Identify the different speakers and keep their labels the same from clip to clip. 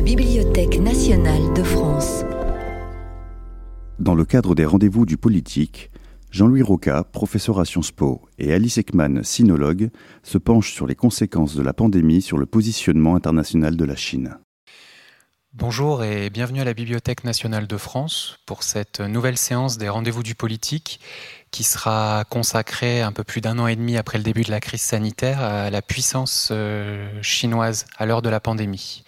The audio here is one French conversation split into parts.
Speaker 1: la Bibliothèque nationale de France.
Speaker 2: Dans le cadre des rendez-vous du politique, Jean-Louis Roca, professeur à Sciences Po, et Alice Ekman, sinologue, se penchent sur les conséquences de la pandémie sur le positionnement international de la Chine.
Speaker 3: Bonjour et bienvenue à la Bibliothèque nationale de France pour cette nouvelle séance des rendez-vous du politique qui sera consacrée un peu plus d'un an et demi après le début de la crise sanitaire à la puissance euh, chinoise à l'heure de la pandémie.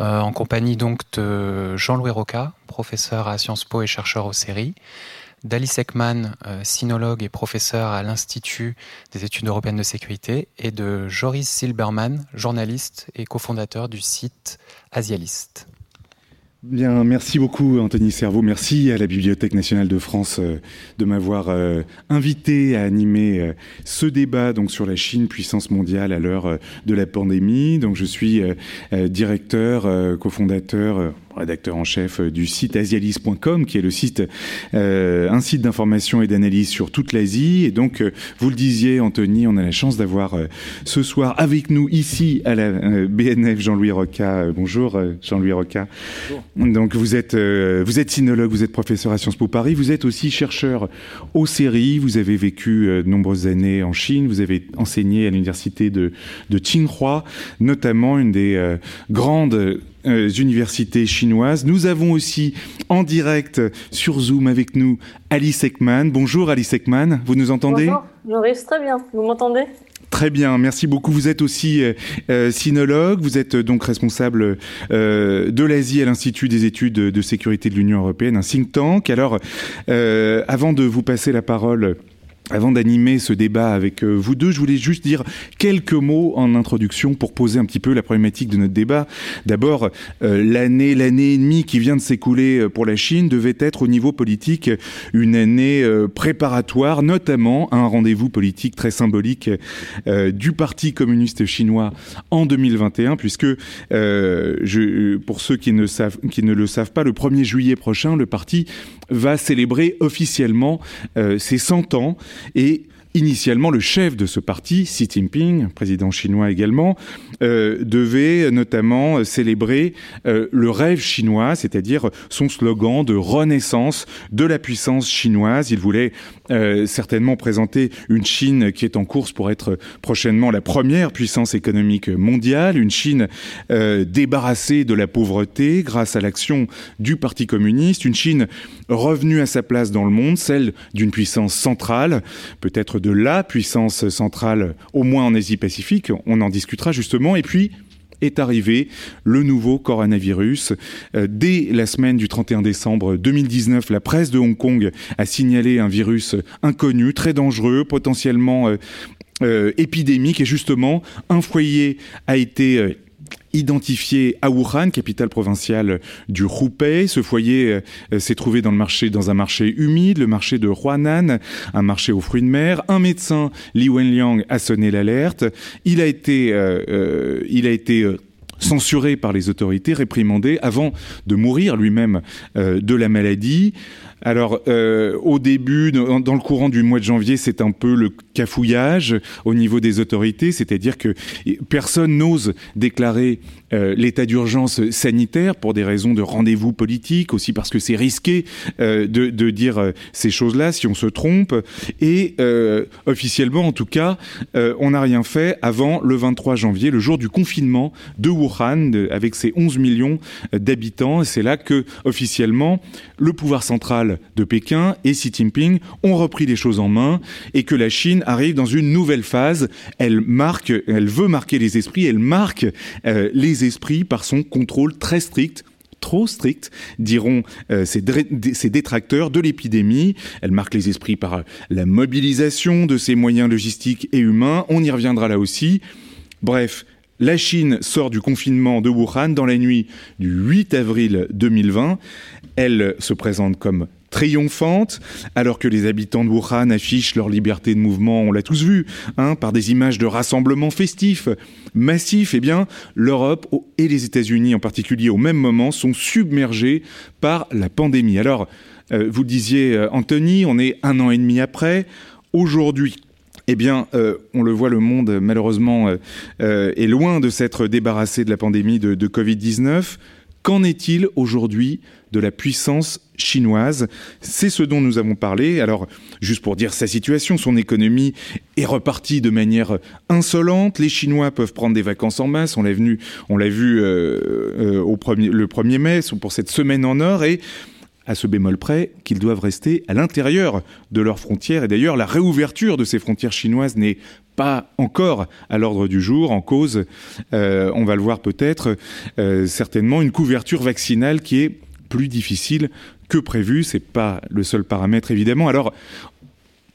Speaker 3: Euh, en compagnie donc de Jean-Louis Roca, professeur à Sciences Po et chercheur au séries, d'Alice Ekman, euh, sinologue et professeur à l'Institut des études européennes de sécurité, et de Joris Silberman, journaliste et cofondateur du site Asialiste.
Speaker 4: Bien, merci beaucoup Anthony Servo. Merci à la Bibliothèque nationale de France euh, de m'avoir euh, invité à animer euh, ce débat donc sur la Chine, puissance mondiale à l'heure de la pandémie. Donc je suis directeur, cofondateur rédacteur en chef euh, du site asialis.com, qui est le site, euh, un site d'information et d'analyse sur toute l'Asie. Et donc, euh, vous le disiez, Anthony, on a la chance d'avoir ce soir avec nous ici à la BNF Jean-Louis Roca. bonjour, Jean-Louis Roca. Donc, vous êtes, vous êtes sinologue, vous êtes professeur à Sciences Po Paris, vous êtes aussi chercheur aux séries, vous avez vécu de nombreuses années en Chine, vous avez enseigné à l'université de, de Tsinghua, notamment une des grandes euh, universités chinoises. Nous avons aussi en direct sur Zoom avec nous Alice Ekman. Bonjour Alice Ekman, vous nous entendez?
Speaker 5: Bonjour, Joris, très bien. Vous m'entendez?
Speaker 4: Très bien, merci beaucoup. Vous êtes aussi euh, euh sinologue, vous êtes donc responsable euh, de l'Asie à l'Institut des études de sécurité de l'Union européenne, un think tank. Alors, euh, avant de vous passer la parole, avant d'animer ce débat avec euh, vous deux, je voulais juste dire quelques mots en introduction pour poser un petit peu la problématique de notre débat. D'abord, euh, l'année, l'année et demie qui vient de s'écouler euh, pour la Chine devait être au niveau politique une année préparatoire, notamment à un rendez-vous politique très symbolique du Parti communiste chinois en 2021, puisque je, pour ceux qui ne, savent, qui ne le savent pas, le 1er juillet prochain, le parti va célébrer officiellement ses 100 ans et initialement, le chef de ce parti, Xi Jinping, président chinois également, euh, devait notamment célébrer euh, le rêve chinois, c'est-à-dire son slogan de renaissance de la puissance chinoise. Il voulait euh, certainement présenter une Chine qui est en course pour être prochainement la première puissance économique mondiale, une Chine débarrassée de la pauvreté grâce à l'action du Parti communiste, une Chine revenue à sa place dans le monde, celle d'une puissance centrale, peut-être de la puissance centrale, au moins en Asie-Pacifique. On en discutera justement. Et puis, est arrivé le nouveau coronavirus. Euh, dès la semaine du 31 décembre 2019, la presse de Hong Kong a signalé un virus inconnu, très dangereux, potentiellement euh, euh, épidémique. Et justement, un foyer a été identifié à Wuhan, capitale provinciale du Hubei. Ce foyer euh, s'est trouvé dans un marché humide, le marché de Huanan, un marché aux fruits de mer. Un médecin, Li Wenliang, a sonné l'alerte. Il a été, euh, euh, il a été censuré par les autorités, réprimandé avant de mourir lui-même de la maladie. Alors, euh, au début, dans, le courant du mois de janvier, c'est un peu le cafouillage au niveau des autorités, c'est-à-dire que personne n'ose déclarer euh, l'état d'urgence sanitaire pour des raisons de rendez-vous politique, aussi parce que c'est risqué euh, de, dire ces choses-là si on se trompe. Et officiellement, en tout cas, on n'a rien fait avant le 23 janvier, le jour du confinement de Wuhan, avec ses 11 millions d'habitants. C'est là que, officiellement, le pouvoir central de Pékin et Xi Jinping ont repris les choses en main et que la Chine arrive dans une nouvelle phase. Elle marque, elle veut marquer les esprits, elle marque euh, les esprits par son contrôle très strict trop strict, diront euh, ces, détracteurs de l'épidémie. Elle marque les esprits par la mobilisation de ses moyens logistiques et humains. On y reviendra là aussi. Bref, la Chine sort du confinement de Wuhan dans la nuit du 8 avril 2020. Elle se présente comme triomphante, alors que les habitants de Wuhan affichent leur liberté de mouvement, on l'a tous vu, hein, par des images de rassemblements festifs, massifs, eh bien, l'Europe et les États-Unis en particulier au même moment sont submergés par la pandémie. Alors, euh, vous disiez, euh, Anthony, on est un an et demi après. Aujourd'hui, eh bien, euh, on le voit, le monde, malheureusement, est loin de s'être débarrassé de la pandémie de, de Covid-19 Qu'en est-il aujourd'hui de la puissance chinoise C'est ce dont nous avons parlé. Alors, juste pour dire sa situation, son économie est repartie de manière insolente. Les Chinois peuvent prendre des vacances en masse. On l'a vu, euh, euh, au premier, le 1er mai pour cette semaine en or et à ce bémol près qu'ils doivent rester à l'intérieur de leurs frontières. Et d'ailleurs, la réouverture de ces frontières chinoises n'est pas encore à l'ordre du jour. En cause, euh, on va le voir peut-être, certainement une couverture vaccinale qui est plus difficile que prévu. C'est pas le seul paramètre évidemment. Alors,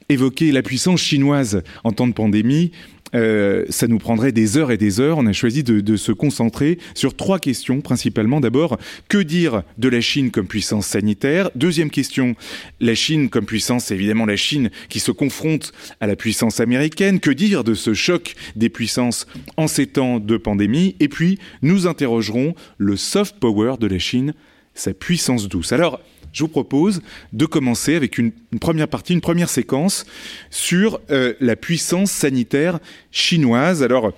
Speaker 4: évoquer la puissance chinoise en temps de pandémie, euh, ça nous prendrait des heures et des heures. On a choisi de, se concentrer sur trois questions principalement. D'abord, que dire de la Chine comme puissance sanitaire? Deuxième question, la Chine comme puissance, évidemment la Chine qui se confronte à la puissance américaine. Que dire de ce choc des puissances en ces temps de pandémie? Et puis, nous interrogerons le soft power de la Chine, sa puissance douce. Alors, je vous propose de commencer avec une, première partie, une première séquence sur euh, la puissance sanitaire chinoise. Alors,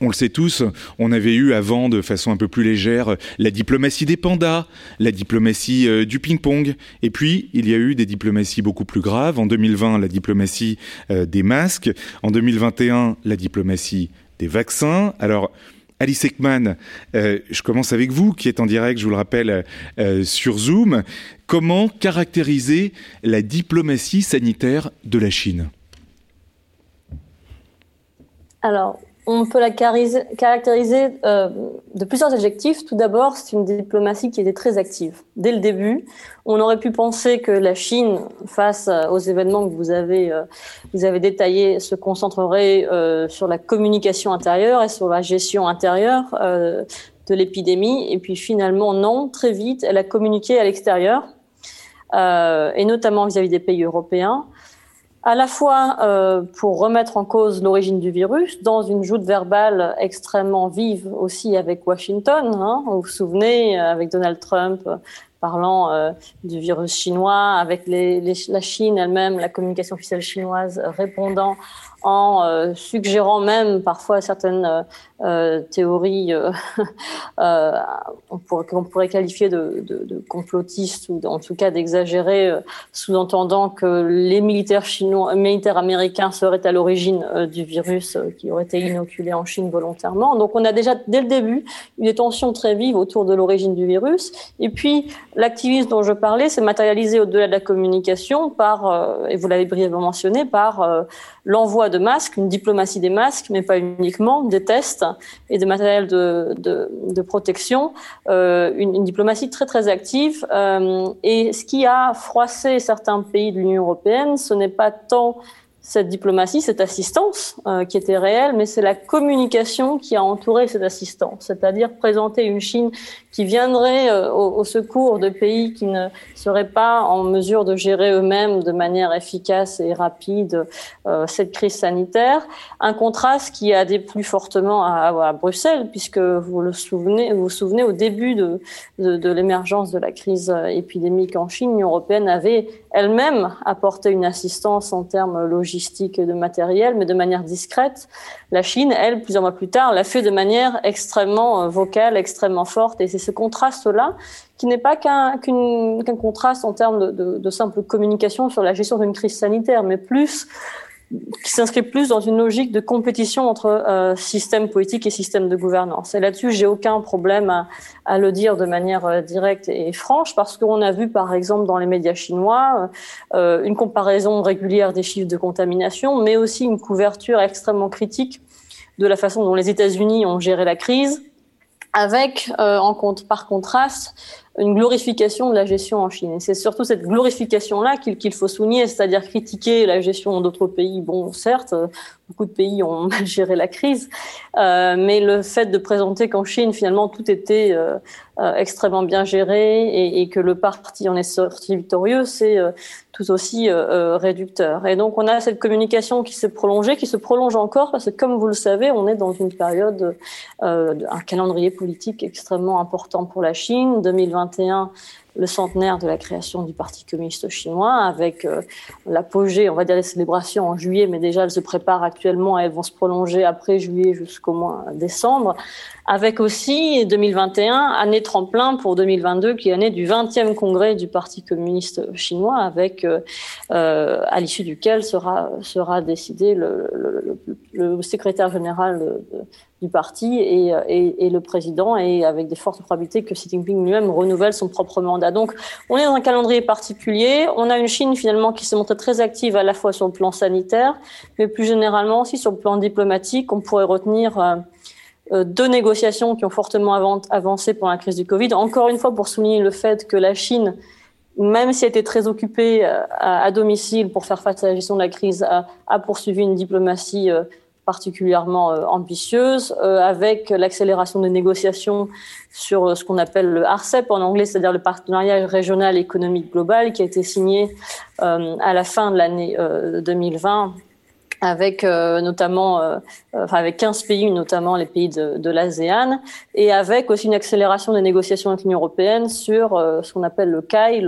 Speaker 4: on le sait tous, on avait eu avant, de façon un peu plus légère, la diplomatie des pandas, la diplomatie euh, du ping-pong, et puis il y a eu des diplomaties beaucoup plus graves. En 2020, la diplomatie euh, des masques, en 2021, la diplomatie des vaccins. Alors, Alice Ekman, euh, je commence avec vous, qui est en direct, je vous le rappelle, euh, sur Zoom. Comment caractériser la diplomatie sanitaire de la Chine?
Speaker 5: Alors, on peut la caractériser euh, de plusieurs adjectifs. Tout d'abord, c'est une diplomatie qui était très active. Dès le début, on aurait pu penser que la Chine, face aux événements que vous avez, euh, détaillés, se concentrerait euh, sur la communication intérieure et sur la gestion intérieure de l'épidémie. Et puis finalement, non, très vite, elle a communiqué à l'extérieur, et notamment vis à -vis des pays européens à la fois euh, pour remettre en cause l'origine du virus dans une joute verbale extrêmement vive aussi avec Washington. Hein, vous vous souvenez, avec Donald Trump parlant euh, du virus chinois, avec les, les, la Chine elle-même, la communication officielle chinoise répondant en euh, suggérant même parfois certaines euh, euh théories euh, qu'on pourrait, pourrait, qualifier de, de, de, complotistes ou en tout cas d'exagérés, sous-entendant que les militaires chinois, militaires américains seraient à l'origine du virus qui aurait été inoculé en Chine volontairement. Donc on a déjà dès le début eu des tensions très vives autour de l'origine du virus. Et puis l'activisme dont je parlais s'est matérialisé au-delà de la communication par, et vous l'avez brièvement mentionné, par l'envoi de masques, une diplomatie des masques, mais pas uniquement, des tests et des matériels de, de, de protection, euh, une, diplomatie très très active. Euh, et ce qui a froissé certains pays de l'Union européenne, ce n'est pas tant cette diplomatie, cette assistance euh, qui était réelle, mais c'est la communication qui a entouré cette assistance, c'est-à-dire présenter une Chine qui viendrait euh, au, secours de pays qui ne seraient pas en mesure de gérer eux-mêmes de manière efficace et rapide euh, cette crise sanitaire. Un contraste qui a plus fortement à, à, Bruxelles, puisque vous le souvenez, vous, souvenez au début de, l'émergence de la crise épidémique en Chine, l'Union européenne avait elle-même apporté une assistance en termes logistiques et de matériel, mais de manière discrète. La Chine, elle, plusieurs mois plus tard, l'a fait de manière extrêmement euh, vocale, extrêmement forte, ce contraste-là qui n'est pas qu'un contraste en termes de, simple communication sur la gestion d'une crise sanitaire, mais plus qui s'inscrit plus dans une logique de compétition entre euh, système politique et système de gouvernance. Et là-dessus, j'ai aucun problème à, à, le dire de manière euh, directe et franche, parce qu'on a vu, par exemple, dans les médias chinois, euh, une comparaison régulière des chiffres de contamination, mais aussi une couverture extrêmement critique de la façon dont les États-Unis ont géré la crise, avec, euh, en compte, par contraste, une glorification de la gestion en Chine. Et c'est surtout cette glorification-là qu'il faut souligner, c'est-à-dire critiquer la gestion d'autres pays. Bon, certes, beaucoup de pays ont mal géré la crise, euh, mais le fait de présenter qu'en Chine, finalement, tout était euh, euh extrêmement bien géré et, et, que le parti en est sorti victorieux, c'est euh, tout aussi euh, réducteur. Et donc, on a cette communication qui s'est prolongée, qui se prolonge encore, parce que, comme vous le savez, on est dans une période, un calendrier politique extrêmement important pour la Chine. 2020 2021 le centenaire de la création du Parti communiste chinois, avec euh, l'apogée, on va dire les célébrations en juillet, mais déjà elles se préparent actuellement et elles vont se prolonger après juillet jusqu'au mois décembre, avec aussi 2021, année tremplin pour 2022, qui est l'année du 20e congrès du Parti communiste chinois, avec euh, euh, à l'issue duquel sera, sera décidé le, secrétaire général de, du parti et, et, et, le président, et avec des fortes probabilités que Xi Jinping lui-même renouvelle son propre mandat. Donc, on est dans un calendrier particulier. On a une Chine finalement qui s'est montrée très active à la fois sur le plan sanitaire, mais plus généralement aussi sur le plan diplomatique. On pourrait retenir euh, euh deux négociations qui ont fortement avancé pendant la crise du Covid. Encore une fois, pour souligner le fait que la Chine même si elle était très occupée euh, à, à, domicile pour faire face à la gestion de la crise, a, a poursuivi une diplomatie euh, particulièrement euh, ambitieuse, euh, avec l'accélération des négociations sur euh, ce qu'on appelle le RCEP en anglais, c'est-à-dire le partenariat régional économique global, qui a été signé à la fin de l'année 2020 avec notamment enfin avec 15 pays, notamment les pays de l'ASEAN, et avec aussi une accélération des négociations avec l'Union européenne sur ce qu'on appelle le CAI,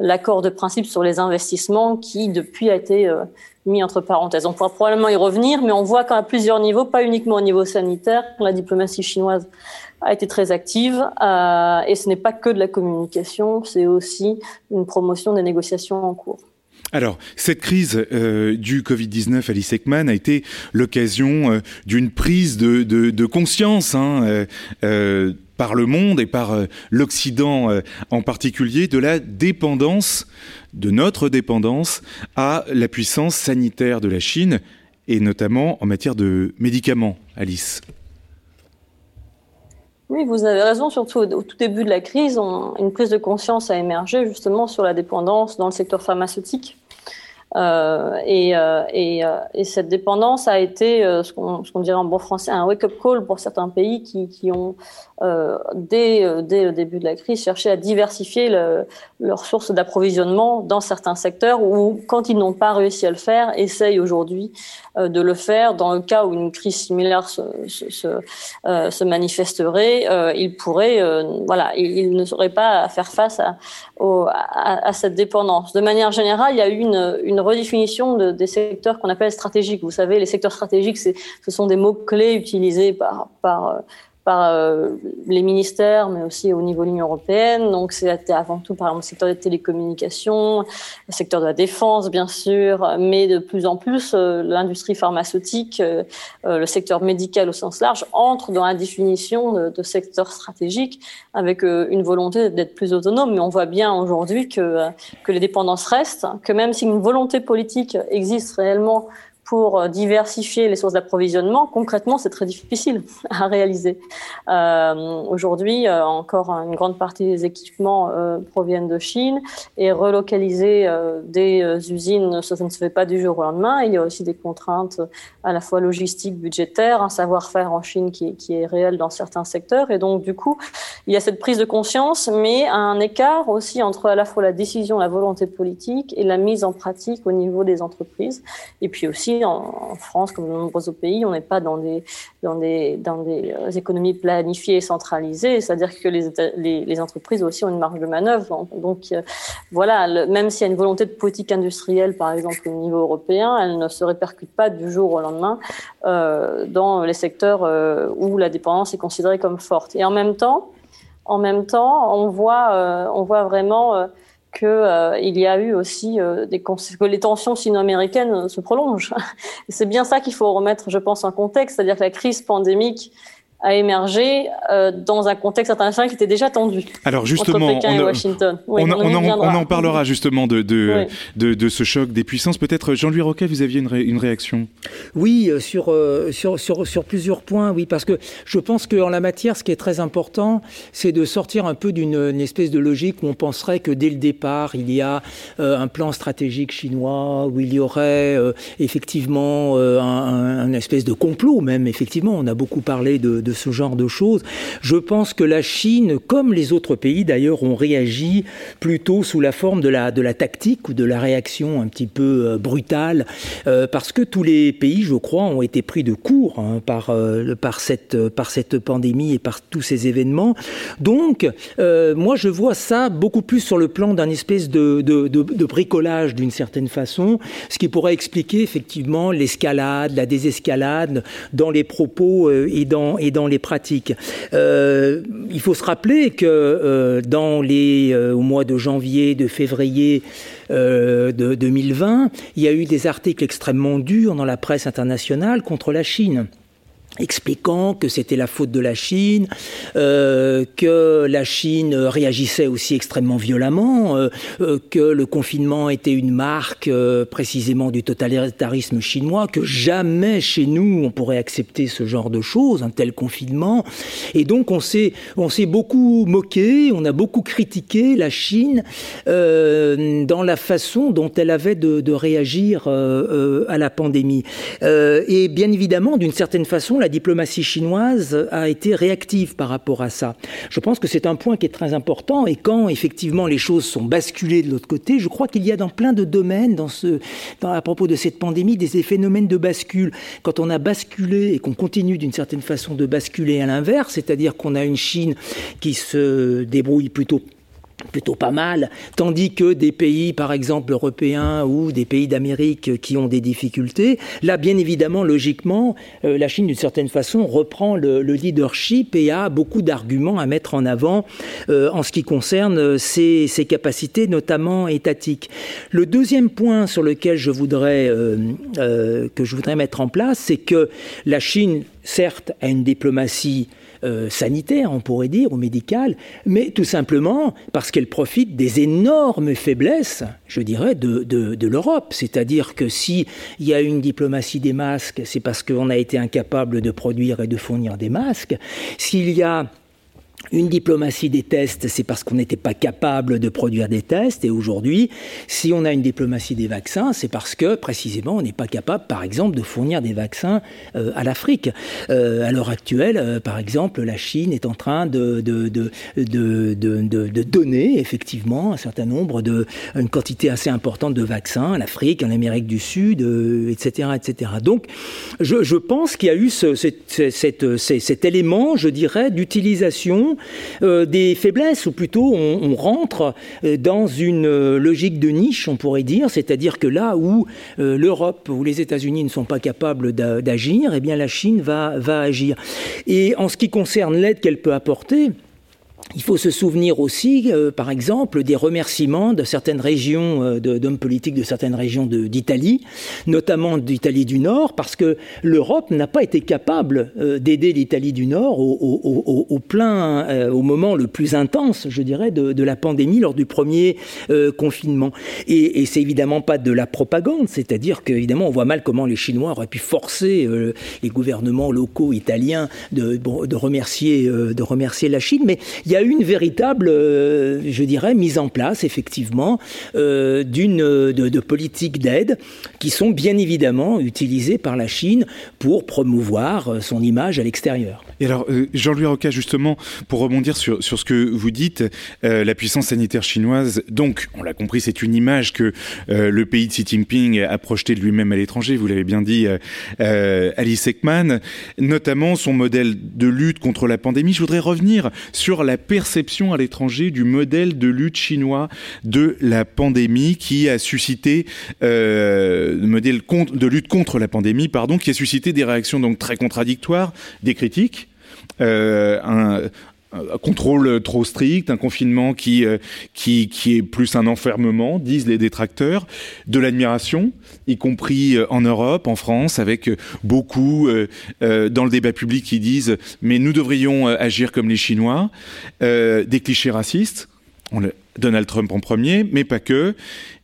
Speaker 5: l'accord de principe sur les investissements, qui depuis a été mis entre parenthèses. On pourra probablement y revenir, mais on voit qu'à plusieurs niveaux, pas uniquement au niveau sanitaire, la diplomatie chinoise a été très active euh, et ce n'est pas que de la communication, c'est aussi une promotion des négociations en cours.
Speaker 4: Alors, cette crise euh, du Covid-19, Alice Ekman, a été l'occasion euh, d'une prise de, conscience hein, euh, par le monde et par l'Occident en particulier de la dépendance, de notre dépendance à la puissance sanitaire de la Chine et notamment en matière de médicaments, Alice.
Speaker 5: Oui, vous avez raison. Surtout au tout début de la crise, une prise de conscience a émergé justement sur la dépendance dans le secteur pharmaceutique. Euh, et, euh, et, euh, et, cette dépendance a été euh, ce qu'on qu dirait en bon français un wake-up call pour certains pays qui, qui ont, euh, dès, dès le début de la crise, cherché à diversifier le, leurs sources d'approvisionnement dans certains secteurs ou, quand ils n'ont pas réussi à le faire, essayent aujourd'hui de le faire. Dans le cas où une crise similaire se, se, se, se manifesterait, ils pourraient, voilà, ils, ne seraient pas à faire face à, au, à, à, cette dépendance. De manière générale, il y a eu une, une redéfinition de, des secteurs qu'on appelle stratégiques. Vous savez, les secteurs stratégiques, ce sont des mots-clés utilisés par, par, par euh, les ministères, mais aussi au niveau de l'Union européenne. Donc, c'est avant tout, par exemple, le secteur des télécommunications, le secteur de la défense, bien sûr, mais de plus en plus, euh, l'industrie pharmaceutique, euh, le secteur médical au sens large, entre dans la définition de, de secteur stratégique avec une volonté d'être plus autonome. Mais on voit bien aujourd'hui que, que les dépendances restent, que même si une volonté politique existe réellement pour euh, diversifier les sources d'approvisionnement, concrètement, c'est très difficile à réaliser. Euh, Aujourd'hui, euh, encore une grande partie des équipements proviennent de Chine et relocaliser des usines, ça, ça, ne se fait pas du jour au lendemain. Il y a aussi des contraintes à la fois logistiques, budgétaires, un savoir-faire en Chine qui, qui, est réel dans certains secteurs. Et donc, du coup, il y a cette prise de conscience, mais un écart aussi entre à la fois la décision, la volonté politique et la mise en pratique au niveau des entreprises. Et puis aussi en, France, comme dans de nombreux autres pays, on n'est pas dans des, dans des, dans des euh, économies planifiées et centralisées, c'est-à-dire que les, les, entreprises aussi ont une marge de manœuvre. Donc euh, voilà, même s'il y a une volonté de politique industrielle, par exemple au niveau européen, elle ne se répercute pas du jour au lendemain euh, dans les secteurs où la dépendance est considérée comme forte. Et en même temps, en même temps, on voit, on voit vraiment qu'il euh, y a eu aussi euh, des que les tensions sino-américaines se prolongent. C'est bien ça qu'il faut remettre, je pense, en contexte, c'est-à-dire que la crise pandémique a émergé euh, dans un contexte international qui était déjà tendu.
Speaker 4: Alors justement,
Speaker 5: entre Pékin
Speaker 4: on,
Speaker 5: et Washington.
Speaker 4: Oui, on, on, on, en parlera justement de, de, oui. de, de, ce choc des puissances. Peut-être Jean-Louis Roquet, vous aviez une, ré, une réaction?
Speaker 6: Oui, euh, sur, euh, sur, sur, sur plusieurs points, oui, parce que je pense qu'en la matière, ce qui est très important, c'est de sortir un peu d'une espèce de logique où on penserait que dès le départ, il y a euh, un plan stratégique chinois, où il y aurait euh, effectivement euh, un, un, espèce de complot même, effectivement. On a beaucoup parlé de, de de ce genre de choses. Je pense que la Chine, comme les autres pays d'ailleurs, ont réagi plutôt sous la forme de la, de la tactique ou de la réaction un petit peu euh, brutale, euh, parce que tous les pays, je crois, ont été pris de court hein, par, euh, par, cette, par cette pandémie et par tous ces événements. Donc, moi, je vois ça beaucoup plus sur le plan d'un espèce de, de, de bricolage d'une certaine façon, ce qui pourrait expliquer effectivement l'escalade, la désescalade dans les propos et, dans, et dans les pratiques. il faut se rappeler que dans les, au mois de janvier, de février, euh, de 2020, il y a eu des articles extrêmement durs dans la presse internationale contre la Chine expliquant que c'était la faute de la Chine, euh, que la Chine réagissait aussi extrêmement violemment, euh, euh, que le confinement était une marque précisément du totalitarisme chinois, que jamais chez nous on pourrait accepter ce genre de choses, un tel confinement. Et donc on s'est on s'est beaucoup moqué, on a beaucoup critiqué la Chine dans la façon dont elle avait de, de réagir à la pandémie. et bien évidemment, d'une certaine façon, la diplomatie chinoise a été réactive par rapport à ça. Je pense que c'est un point qui est très important et quand effectivement les choses sont basculées de l'autre côté, je crois qu'il y a dans plein de domaines, à propos de cette pandémie, des phénomènes de bascule. Quand on a basculé et qu'on continue d'une certaine façon de basculer à l'inverse, c'est-à-dire qu'on a une Chine qui se débrouille plutôt plutôt pas mal, tandis que des pays, par exemple européens ou des pays d'Amérique qui ont des difficultés, là, bien évidemment, logiquement, euh, la Chine, d'une certaine façon, reprend le, leadership et a beaucoup d'arguments à mettre en avant euh, en ce qui concerne ses, capacités, notamment étatiques. Le deuxième point sur lequel je voudrais, euh, que je voudrais mettre en place, c'est que la Chine, certes, a une diplomatie euh, sanitaire, on pourrait dire, ou médicale, mais tout simplement parce qu'elle profite des énormes faiblesses, je dirais, de, de, de l'Europe. C'est-à-dire que s'il y a une diplomatie des masques, c'est parce qu'on a été incapable de produire et de fournir des masques. S'il y a une diplomatie des tests, c'est parce qu'on n'était pas capable de produire des tests. Et aujourd'hui, si on a une diplomatie des vaccins, c'est parce que précisément on n'est pas capable, par exemple, de fournir des vaccins euh, à l'Afrique. Euh, à l'heure actuelle, euh, par exemple, la Chine est en train de, donner effectivement un certain nombre de, une quantité assez importante de vaccins à l'Afrique, en Amérique du Sud, etc., etc. Donc, je, pense qu'il y a eu ce, cet, cet, cet élément, je dirais, d'utilisation euh, des faiblesses, ou plutôt on, rentre euh, dans une euh, logique de niche, on pourrait dire, c'est-à-dire que là où l'Europe ou les États-Unis ne sont pas capables d'agir, eh bien la Chine va, va agir. Et en ce qui concerne l'aide qu'elle peut apporter, il faut se souvenir aussi, euh, par exemple, des remerciements de certaines régions, euh, d'hommes politiques de certaines régions d'Italie, notamment d'Italie du Nord, parce que l'Europe n'a pas été capable euh, d'aider l'Italie du Nord au, au, au, plein, au moment le plus intense, je dirais, de, de la pandémie lors du premier confinement. Et, et c'est évidemment pas de la propagande, c'est-à-dire qu'évidemment, on voit mal comment les Chinois auraient pu forcer les gouvernements locaux italiens de, de remercier, de remercier la Chine, mais il y a une véritable, euh, je dirais, mise en place, effectivement, euh, d'une de, de politiques d'aide qui sont bien évidemment utilisées par la Chine pour promouvoir euh, son image à l'extérieur.
Speaker 4: Et alors, Jean-Louis Roca, justement, pour rebondir sur, sur ce que vous dites, la puissance sanitaire chinoise, donc, on l'a compris, c'est une image que le pays de Xi Jinping a projetée de lui-même à l'étranger, vous l'avez bien dit, Alice Ekman, notamment son modèle de lutte contre la pandémie. Je voudrais revenir sur la perception à l'étranger du modèle de lutte chinois de la pandémie qui a suscité euh, le modèle de lutte contre la pandémie pardon qui a suscité des réactions donc très contradictoires, des critiques. Euh, un, un contrôle trop strict, un confinement qui, euh, qui, qui est plus un enfermement, disent les détracteurs, de l'admiration, y compris euh, en Europe, en France, avec euh, beaucoup dans le débat public qui disent mais nous devrions agir comme les Chinois, des clichés racistes. Donald Trump en premier, mais pas que.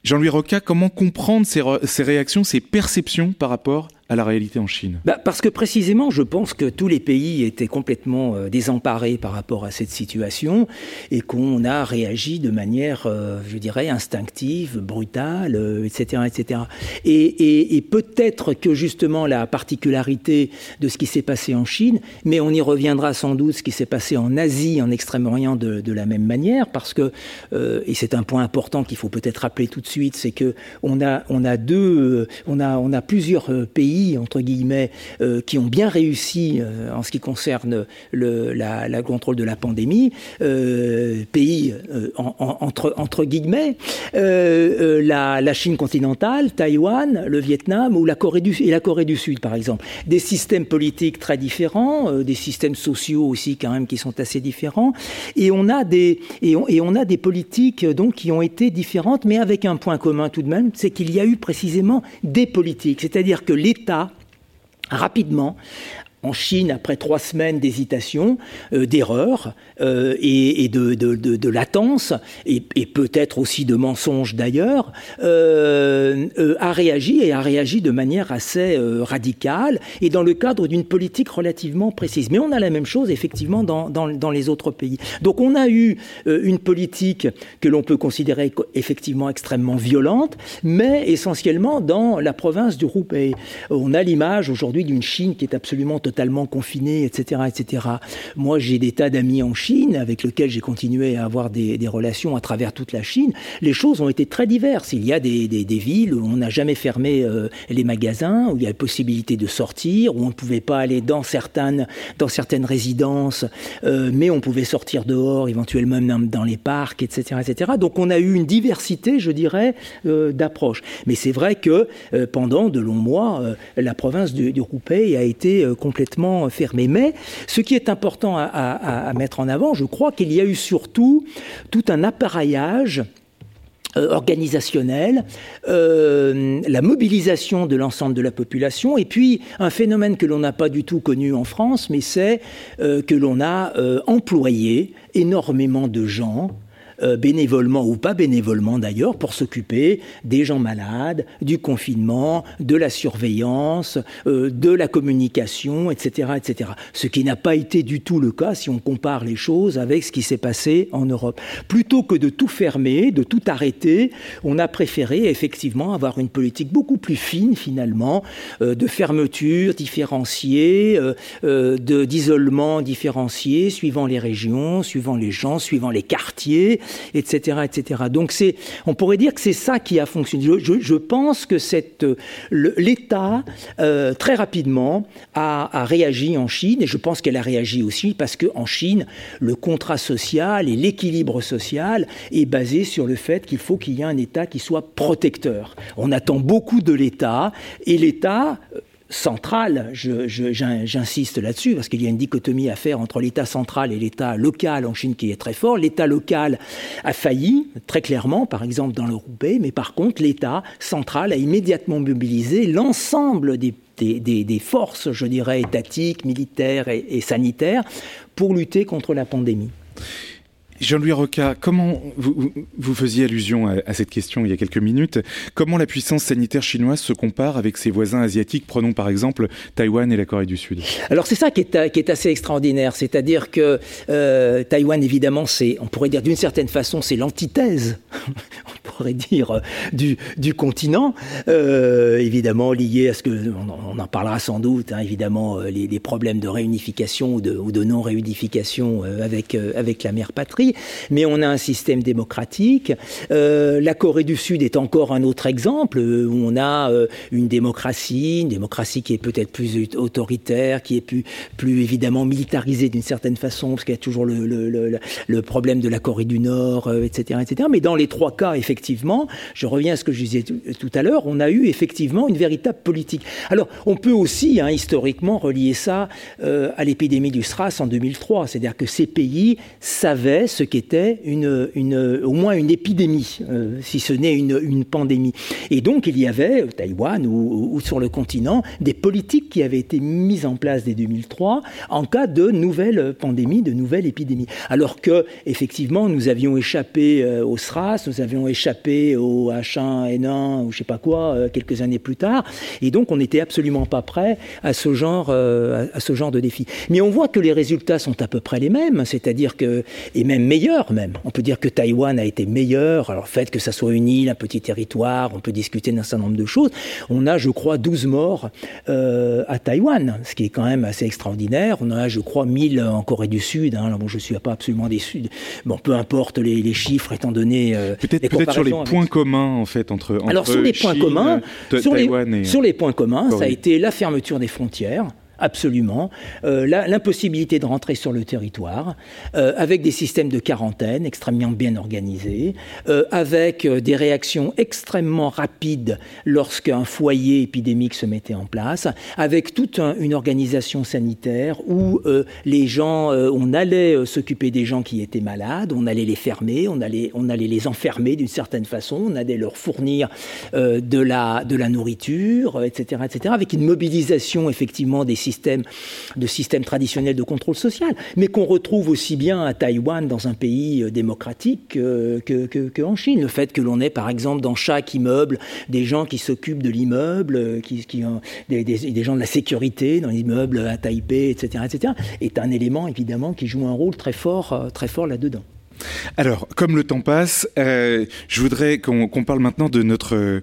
Speaker 4: Jean-Louis Roca, comment comprendre ces, ces réactions, ces perceptions par rapport à la réalité en Chine
Speaker 6: bah Parce que précisément, je pense que tous les pays étaient complètement euh, désemparés par rapport à cette situation et qu'on a réagi de manière, euh, je dirais, instinctive, brutale, etc. etc. Et, et peut-être que justement la particularité de ce qui s'est passé en Chine, mais on y reviendra sans doute, ce qui s'est passé en Asie, en Extrême-Orient de, de, la même manière, parce que, et c'est un point important qu'il faut peut-être rappeler tout de suite, c'est que on a, on a deux, on a, on a plusieurs pays entre guillemets, euh, qui ont bien réussi euh, en ce qui concerne le la, contrôle de la pandémie, euh, pays entre, entre guillemets, la, la, Chine continentale, Taïwan, le Vietnam ou la Corée du, et la Corée du Sud, par exemple. Des systèmes politiques très différents, des systèmes sociaux aussi quand même qui sont assez différents, et on a des, et on, et on a des politiques donc qui ont été différentes, mais avec un point commun tout de même, c'est qu'il y a eu précisément des politiques, c'est-à-dire que l'État rapidement en Chine, après trois semaines d'hésitation, euh, d'erreur euh, et, de, latence, et, peut-être aussi de mensonges d'ailleurs, euh, a réagi et a réagi de manière assez radicale et dans le cadre d'une politique relativement précise. Mais on a la même chose effectivement dans, les autres pays. Donc on a eu une politique que l'on peut considérer effectivement extrêmement violente, mais essentiellement dans la province du Hubei. On a l'image aujourd'hui d'une Chine qui est absolument totalement confiné, etc., etc. Moi, j'ai des tas d'amis en Chine avec lesquels j'ai continué à avoir des, relations à travers toute la Chine. Les choses ont été très diverses. Il y a des, villes où on n'a jamais fermé euh, les magasins, où il y a possibilité de sortir, où on ne pouvait pas aller dans certaines, dans certaines résidences, euh, mais on pouvait sortir dehors, éventuellement même dans les parcs, etc., etc. Donc, on a eu une diversité, je dirais, euh, d'approches. Mais c'est vrai que pendant de longs mois, la province du, du a été complètement fermé. Mais ce qui est important à, mettre en avant, je crois qu'il y a eu surtout tout un appareillage euh, organisationnel, euh, la mobilisation de l'ensemble de la population, et puis un phénomène que l'on n'a pas du tout connu en France, mais c'est euh, que l'on a employé énormément de gens euh, bénévolement ou pas bénévolement d'ailleurs, pour s'occuper des gens malades, du confinement, de la surveillance, euh, de la communication, etc., etc. Ce qui n'a pas été du tout le cas si on compare les choses avec ce qui s'est passé en Europe. Plutôt que de tout fermer, de tout arrêter, on a préféré effectivement avoir une politique beaucoup plus fine finalement, euh, de fermeture différenciée, d'isolement différencié, suivant les régions, suivant les gens, suivant les quartiers, etc.. Donc c'est, on pourrait dire que c'est ça qui a fonctionné. Je, pense que l'État euh, très rapidement a, réagi en Chine et je pense qu'elle a réagi aussi parce qu'en Chine le contrat social et l'équilibre social est basé sur le fait qu'il faut qu'il y ait un État qui soit protecteur. On attend beaucoup de l'État et l'État centrale, j'insiste là-dessus, parce qu'il y a une dichotomie à faire entre l'État central et l'État local en Chine qui est très fort. L'État local a failli, très clairement, par exemple dans le Roubaix, mais par contre, l'État central a immédiatement mobilisé l'ensemble des, des, forces, je dirais, étatiques, militaires et sanitaires pour lutter contre la pandémie.
Speaker 4: Jean-Louis Roca, comment vous, faisiez allusion à, cette question il y a quelques minutes? Comment la puissance sanitaire chinoise se compare avec ses voisins asiatiques? Prenons par exemple Taïwan et la Corée du Sud.
Speaker 6: Alors c'est ça qui est, est, assez extraordinaire, c'est-à-dire que euh, Taïwan évidemment, c'est, on pourrait dire d'une certaine façon, c'est l'antithèse, on pourrait dire du, du continent, euh, évidemment lié à ce que on, en parlera sans doute, hein, évidemment euh, les, problèmes de réunification ou de, non réunification euh, avec avec la mère patrie mais on a un système démocratique. Euh, la Corée du Sud est encore un autre exemple euh, où on a euh, une démocratie, une démocratie qui est peut-être plus autoritaire, qui est plus, évidemment militarisée d'une certaine façon, parce qu'il y a toujours le, problème de la Corée du Nord, etc., etc. Mais dans les trois cas, effectivement, je reviens à ce que je disais tout, à l'heure, on a eu effectivement une véritable politique. Alors, on peut aussi, hein, historiquement, relier ça à l'épidémie du SRAS en 2003, c'est-à-dire que ces pays savaient ce qu'était une, au moins une épidémie, si ce n'est une, pandémie. Et donc il y avait, au Taïwan ou, sur le continent, des politiques qui avaient été mises en place dès 2003 en cas de nouvelles pandémies, de nouvelles épidémies. Alors que, effectivement, nous avions échappé au SRAS, nous avions échappé au H1N1 ou je sais pas quoi quelques années plus tard, et donc on n'était absolument pas prêt à ce genre, à ce genre de défi. Mais on voit que les résultats sont à peu près les mêmes, c'est-à-dire que, et même même. On peut dire que Taïwan a été meilleur. Alors, le fait que ça soit une île, un petit territoire, on peut discuter d'un certain nombre de choses. On a, je crois, 12 morts euh, à Taïwan, ce qui est quand même assez extraordinaire. On a, je crois, 1000 en Corée du Sud. Hein. bon, je ne suis pas absolument déçu. Bon, peu importe les, chiffres, étant donné.
Speaker 4: Euh, peut-être peut sur les points communs, en fait, entre. entre
Speaker 6: Alors, sur les points communs, sur, les, sur les points communs, ça a été la fermeture des frontières absolument, euh, l'impossibilité de rentrer sur le territoire, euh, avec des systèmes de quarantaine extrêmement bien organisés, euh, avec des réactions extrêmement rapides lorsqu'un foyer épidémique se mettait en place, avec toute une organisation sanitaire où les gens, on allait s'occuper des gens qui étaient malades, on allait les fermer, on allait, on allait les enfermer d'une certaine façon, on allait leur fournir de, la, de la nourriture, etc., etc., avec une mobilisation effectivement des de système traditionnel de contrôle social, mais qu'on retrouve aussi bien à Taïwan, dans un pays euh, démocratique, qu'en que, que, Chine. Le fait que l'on ait, par exemple, dans chaque immeuble, des gens qui s'occupent de l'immeuble, euh, des, des, gens de la sécurité dans l'immeuble à Taipei, etc., etc., est un élément, évidemment, qui joue un rôle très fort, euh, très fort là-dedans.
Speaker 4: Alors, comme le temps passe, euh, je voudrais qu'on parle maintenant de notre euh,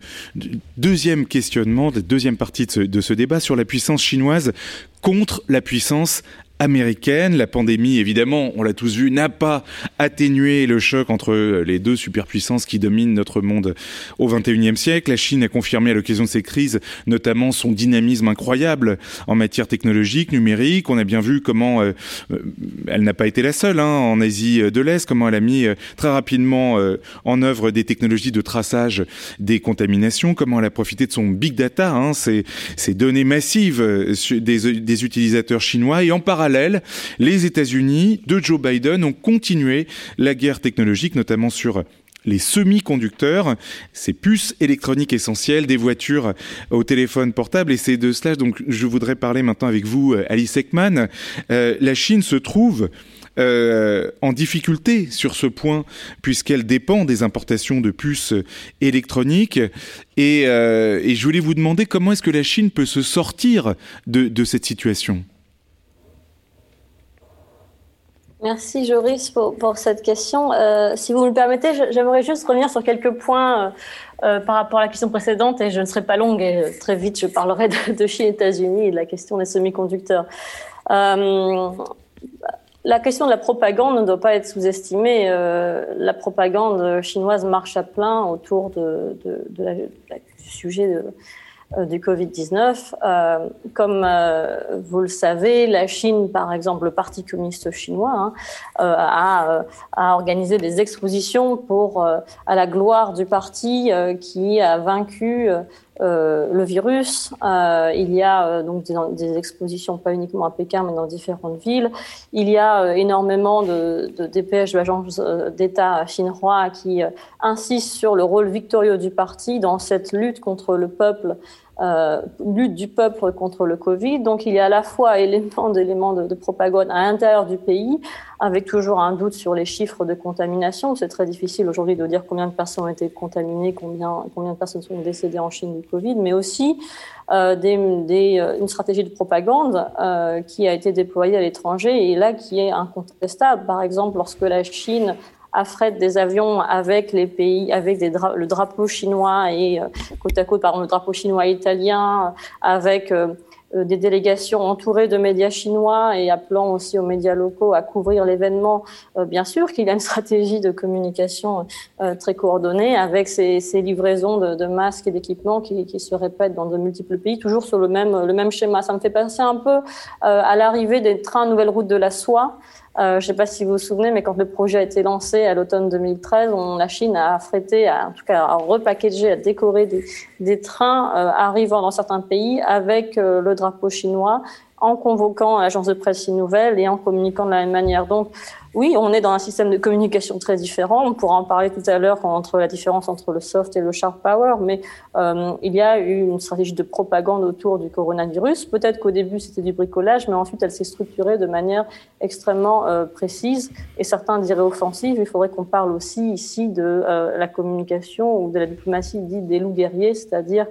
Speaker 4: deuxième questionnement, de deuxième partie de ce, de ce débat sur la puissance chinoise contre la puissance américaine. La pandémie, évidemment, on l'a tous vu, n'a pas atténué le choc entre les deux superpuissances qui dominent notre monde au XXIe siècle. La Chine a confirmé à l'occasion de ces crises, notamment son dynamisme incroyable en matière technologique, numérique. On a bien vu comment euh, euh, elle n'a pas été la seule hein, en Asie de l'Est, comment elle a mis euh, très rapidement en œuvre des technologies de traçage des contaminations, comment elle a profité de son big data, hein, ces, données massives des, des utilisateurs chinois et en parallèle les États-Unis de Joe Biden ont continué la guerre technologique, notamment sur les semi-conducteurs, ces puces électroniques essentielles des voitures au téléphone portable. Et c'est de cela donc je voudrais parler maintenant avec vous, Alice Ekman. Euh, la Chine se trouve euh, en difficulté sur ce point, puisqu'elle dépend des importations de puces électroniques. Et, euh, je voulais vous demander comment est-ce que la Chine peut se sortir de cette situation?
Speaker 5: Merci Joris pour, cette question. Euh, si vous me permettez, j'aimerais juste revenir sur quelques points euh, euh, par rapport à la question précédente et je ne serai pas longue et très vite je parlerai de, Chine, États-Unis et de la question des semi-conducteurs. La question de la propagande ne doit pas être sous-estimée. La propagande chinoise marche à plein autour de, la, du sujet de du Covid-19. Euh, comme euh, vous le savez, la Chine, par exemple, le Parti communiste chinois, hein, a, a, organisé des expositions pour à la gloire du parti qui a vaincu euh, le virus. Euh, il y a donc des, des, expositions pas uniquement à Pékin, mais dans différentes villes. Il y a énormément de, de dépêches de l'agence d'État chinois qui insistent sur le rôle victorieux du parti dans cette lutte contre le peuple euh, lutte du peuple contre le Covid. Donc il y a à la fois éléments d'éléments de, de, propagande à l'intérieur du pays, avec toujours un doute sur les chiffres de contamination. C'est très difficile aujourd'hui de dire combien de personnes ont été contaminées, combien, combien de personnes sont décédées en Chine du Covid, mais aussi euh, euh, une stratégie de propagande qui a été déployée à l'étranger et là qui est incontestable. Par exemple, lorsque la Chine affrète des avions avec les pays, avec des le drapeau chinois et euh, côte à côte, par le drapeau chinois et italien, euh, avec euh, des délégations entourées de médias chinois et appelant aussi aux médias locaux à couvrir l'événement. bien sûr qu'il y a une stratégie de communication très coordonnée avec ces, ces livraisons de, de, masques et d'équipements qui, qui, se répètent dans de multiples pays, toujours sur le même, le même schéma. Ça me fait penser un peu à l'arrivée des trains Nouvelle Route de la Soie. Euh, je ne sais pas si vous vous souvenez, mais quand le projet a été lancé à l'automne 2013, on, la Chine a affrété, en tout cas a repackagé, a décoré des, trains euh, arrivant dans certains pays avec euh, le drapeau chinois, en convoquant l'agence de presse Nouvelle et en communiquant de la même manière. Donc, oui, on est dans un système de communication très différent. On pourra en parler tout à l'heure entre la différence entre le soft et le sharp power, mais euh, il y a eu une stratégie de propagande autour du coronavirus. Peut-être qu'au début c'était du bricolage, mais ensuite elle s'est structurée de manière extrêmement euh, précise et certains diraient offensive. Il faudrait qu'on parle aussi ici de euh, la communication ou de la diplomatie dite des loups guerriers, c'est-à-dire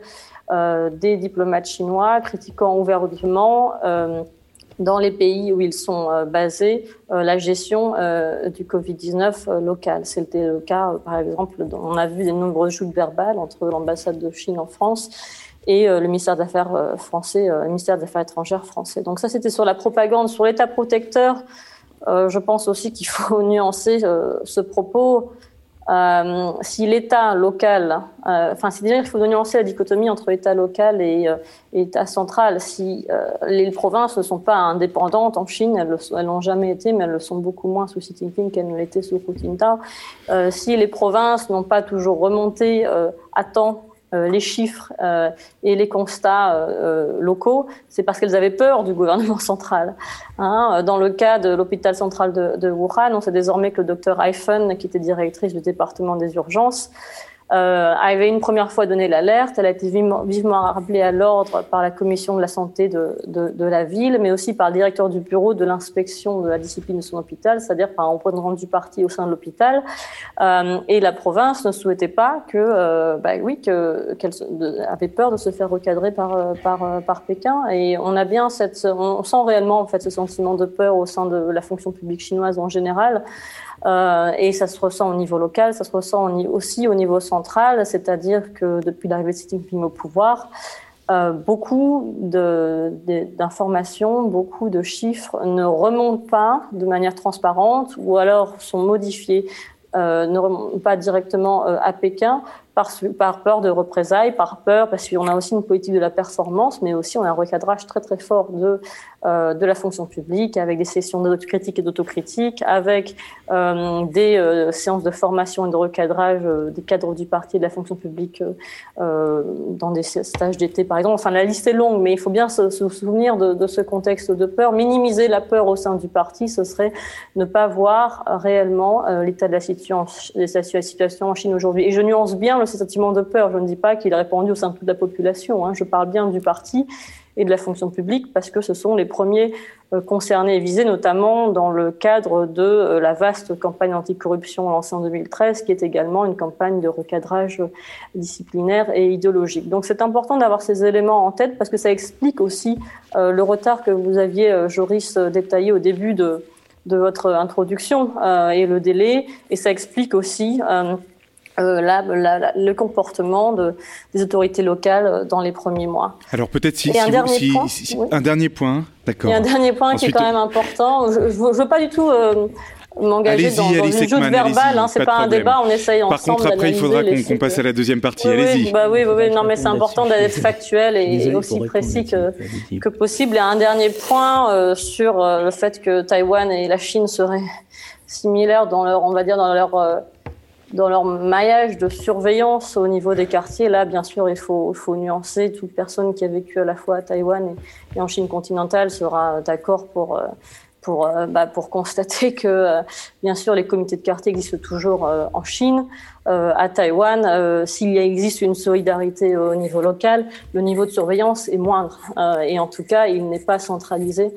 Speaker 5: euh, des diplomates chinois critiquant ouvertement euh, dans les pays où ils sont euh, basés la gestion du Covid-19 local. C'était le cas, par exemple, on a vu des nombreuses joutes verbales entre l'ambassade de Chine en France et le ministère des Affaires français, le ministère des étrangères français. Donc ça, c'était sur la propagande, sur l'État protecteur. je pense aussi qu'il faut nuancer ce propos. Euh, si l'État local, euh, enfin, c'est déjà il faut nuancer la dichotomie entre État local et, euh, État central. Si les provinces ne sont pas indépendantes en Chine, elles l'ont jamais été, mais elles le sont beaucoup moins sous Xi Jinping qu'elles ne l'étaient sous Hu Jintao. si les provinces n'ont pas toujours remonté à temps les chiffres euh, et les constats euh, locaux, c'est parce qu'elles avaient peur du gouvernement central. Hein. Dans le cas de l'hôpital central de, de, Wuhan, on sait désormais que le docteur Eiffen, qui était directrice du département des urgences, euh, avait une première fois donné l'alerte. Elle a été vivement, vivement rappelée à l'ordre par la commission de la santé de, de, de, la ville, mais aussi par le directeur du bureau de l'inspection de la discipline de son hôpital, c'est-à-dire par un représentant du parti au sein de l'hôpital. Euh, et la province ne souhaitait pas que, euh, bah oui, que, qu'elle avait peur de se faire recadrer par, euh, par, euh, par Pékin. Et on a bien cette, on sent réellement en fait ce sentiment de peur au sein de la fonction publique chinoise en général. Euh, et ça se ressent au niveau local, ça se ressent aussi au niveau central, c'est-à-dire que depuis l'arrivée de Xi Jinping au pouvoir, euh, beaucoup d'informations, beaucoup de chiffres ne remontent pas de manière transparente ou alors sont modifiés, euh, ne remontent pas directement à Pékin par, peur de représailles, par peur, parce qu'on a aussi une politique de la performance, mais aussi on a un recadrage très très fort de, euh, de la fonction publique, avec des sessions d'autocritique et d'autocritique, avec euh, des euh, séances de formation et de recadrage des cadres du parti et de la fonction publique dans des stages d'été par exemple. Enfin, la liste est longue, mais il faut bien se, souvenir de, ce contexte de peur. Minimiser la peur au sein du parti, ce serait ne pas voir réellement l'état de la situation en Chine aujourd'hui. Et je nuance bien ce sentiment de peur. Je ne dis pas qu'il est répandu au sein de toute la population. Hein. Je parle bien du parti et de la fonction publique parce que ce sont les premiers euh, concernés et visés, notamment dans le cadre de euh, la vaste campagne anticorruption lancée en 2013, qui est également une campagne de recadrage disciplinaire et idéologique. Donc c'est important d'avoir ces éléments en tête parce que ça explique aussi euh, le retard que vous aviez, Joris, détaillé au début de votre introduction et le délai, et ça explique aussi euh, la, la, le comportement de, des autorités locales euh, dans les premiers mois.
Speaker 4: Alors peut-être si, un, dernier si, point, si, oui. un dernier point, d'accord.
Speaker 5: Il y a un dernier point Ensuite, qui est quand même important. Je ne veux pas du tout euh, m'engager dans, dans une joute verbale. Hein, c'est pas, pas un débat. On essaye
Speaker 4: Par
Speaker 5: ensemble.
Speaker 4: Par contre, après, il faudra qu'on qu passe à la deuxième partie.
Speaker 5: Oui,
Speaker 4: Allez-y.
Speaker 5: Oui, bah oui, oui, oui, non, mais c'est important d'être factuel et, et aussi précis que, que possible. Et un dernier point euh, sur euh, le fait que Taïwan et la Chine seraient similaires dans leur, on va dire, dans leur euh, dans leur maillage de surveillance au niveau des quartiers, là, bien sûr, il faut, faut nuancer. Toute personne qui a vécu à la fois à Taïwan et, en Chine continentale sera d'accord pour, euh, pour, euh, bah, pour constater que, euh, bien sûr, les comités de quartier existent toujours en Chine. à Taïwan, s'il existe une solidarité au niveau local, le niveau de surveillance est moindre. et en tout cas, il n'est pas centralisé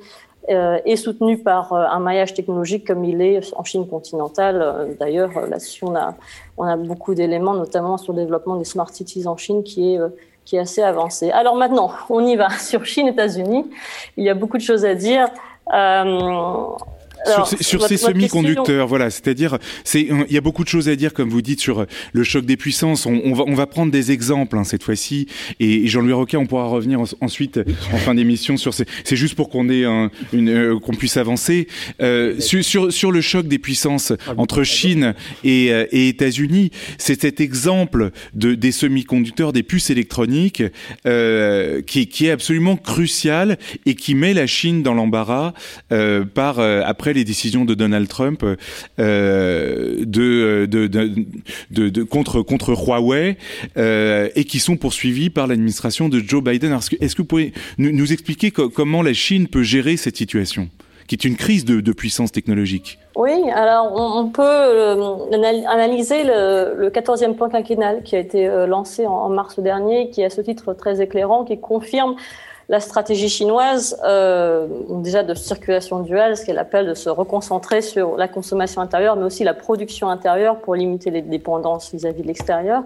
Speaker 5: euh, est soutenu par euh, un maillage technologique comme il est en Chine continentale. Euh, D'ailleurs, là-dessus, on a, on a beaucoup d'éléments, notamment sur le développement des smart cities en Chine, qui est, qui est assez avancé. Alors maintenant, on y va sur Chine, États-Unis. Il y a beaucoup de choses à dire. Euh,
Speaker 4: alors, sur, sur votre, ces semi-conducteurs, voilà, c'est-à-dire, c'est, il y a beaucoup de choses à dire, comme vous dites, sur le choc des puissances. On, on va, on va prendre des exemples hein, cette fois-ci, et, Jean-Louis Roquet, on pourra revenir en, ensuite en fin d'émission sur ces. C'est juste pour qu'on ait un, une, euh, qu'on puisse avancer euh, sur, sur, sur le choc des puissances entre Chine et, euh, et États-Unis. C'est cet exemple de des semi-conducteurs, des puces électroniques, euh, qui, qui est absolument crucial et qui met la Chine dans l'embarras euh, par après les décisions de Donald Trump euh, de, de, contre contre Huawei euh, et qui sont poursuivis par l'administration de Joe Biden. Est-ce que, vous pouvez nous, expliquer co comment la Chine peut gérer cette situation qui est une crise de, puissance technologique?
Speaker 5: Oui, alors on, peut euh, analyser le, le 14e plan quinquennal qui a été euh, lancé en, en, mars dernier, qui est à ce titre très éclairant, qui confirme la stratégie chinoise, euh, déjà de circulation duale, ce qu'elle appelle de se reconcentrer sur la consommation intérieure, mais aussi la production intérieure pour limiter les dépendances vis-à-vis de l'extérieur,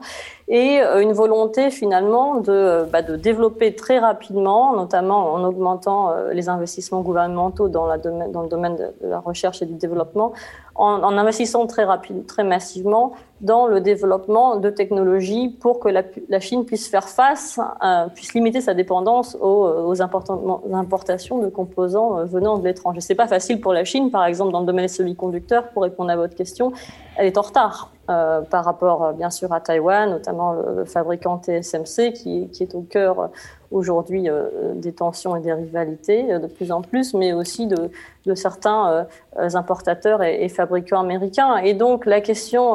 Speaker 5: et euh, une volonté finalement de, euh, bah, de développer très rapidement, notamment en augmentant euh, les investissements gouvernementaux dans, le domaine de, la recherche et du développement, en, investissant très rapidement, très massivement dans le développement de technologies pour que la, Chine puisse faire face, puisse limiter sa dépendance aux, aux importations de composants venant de l'étranger. C'est pas facile pour la Chine, par exemple, dans le domaine des semi-conducteurs, pour répondre à votre question, elle est en retard. Euh, par rapport euh, bien sûr à Taïwan, notamment le, fabricant TSMC qui, est au cœur euh, aujourd'hui des tensions et des rivalités de plus en plus, mais aussi de, certains importateurs et, fabricants américains. Et donc la question,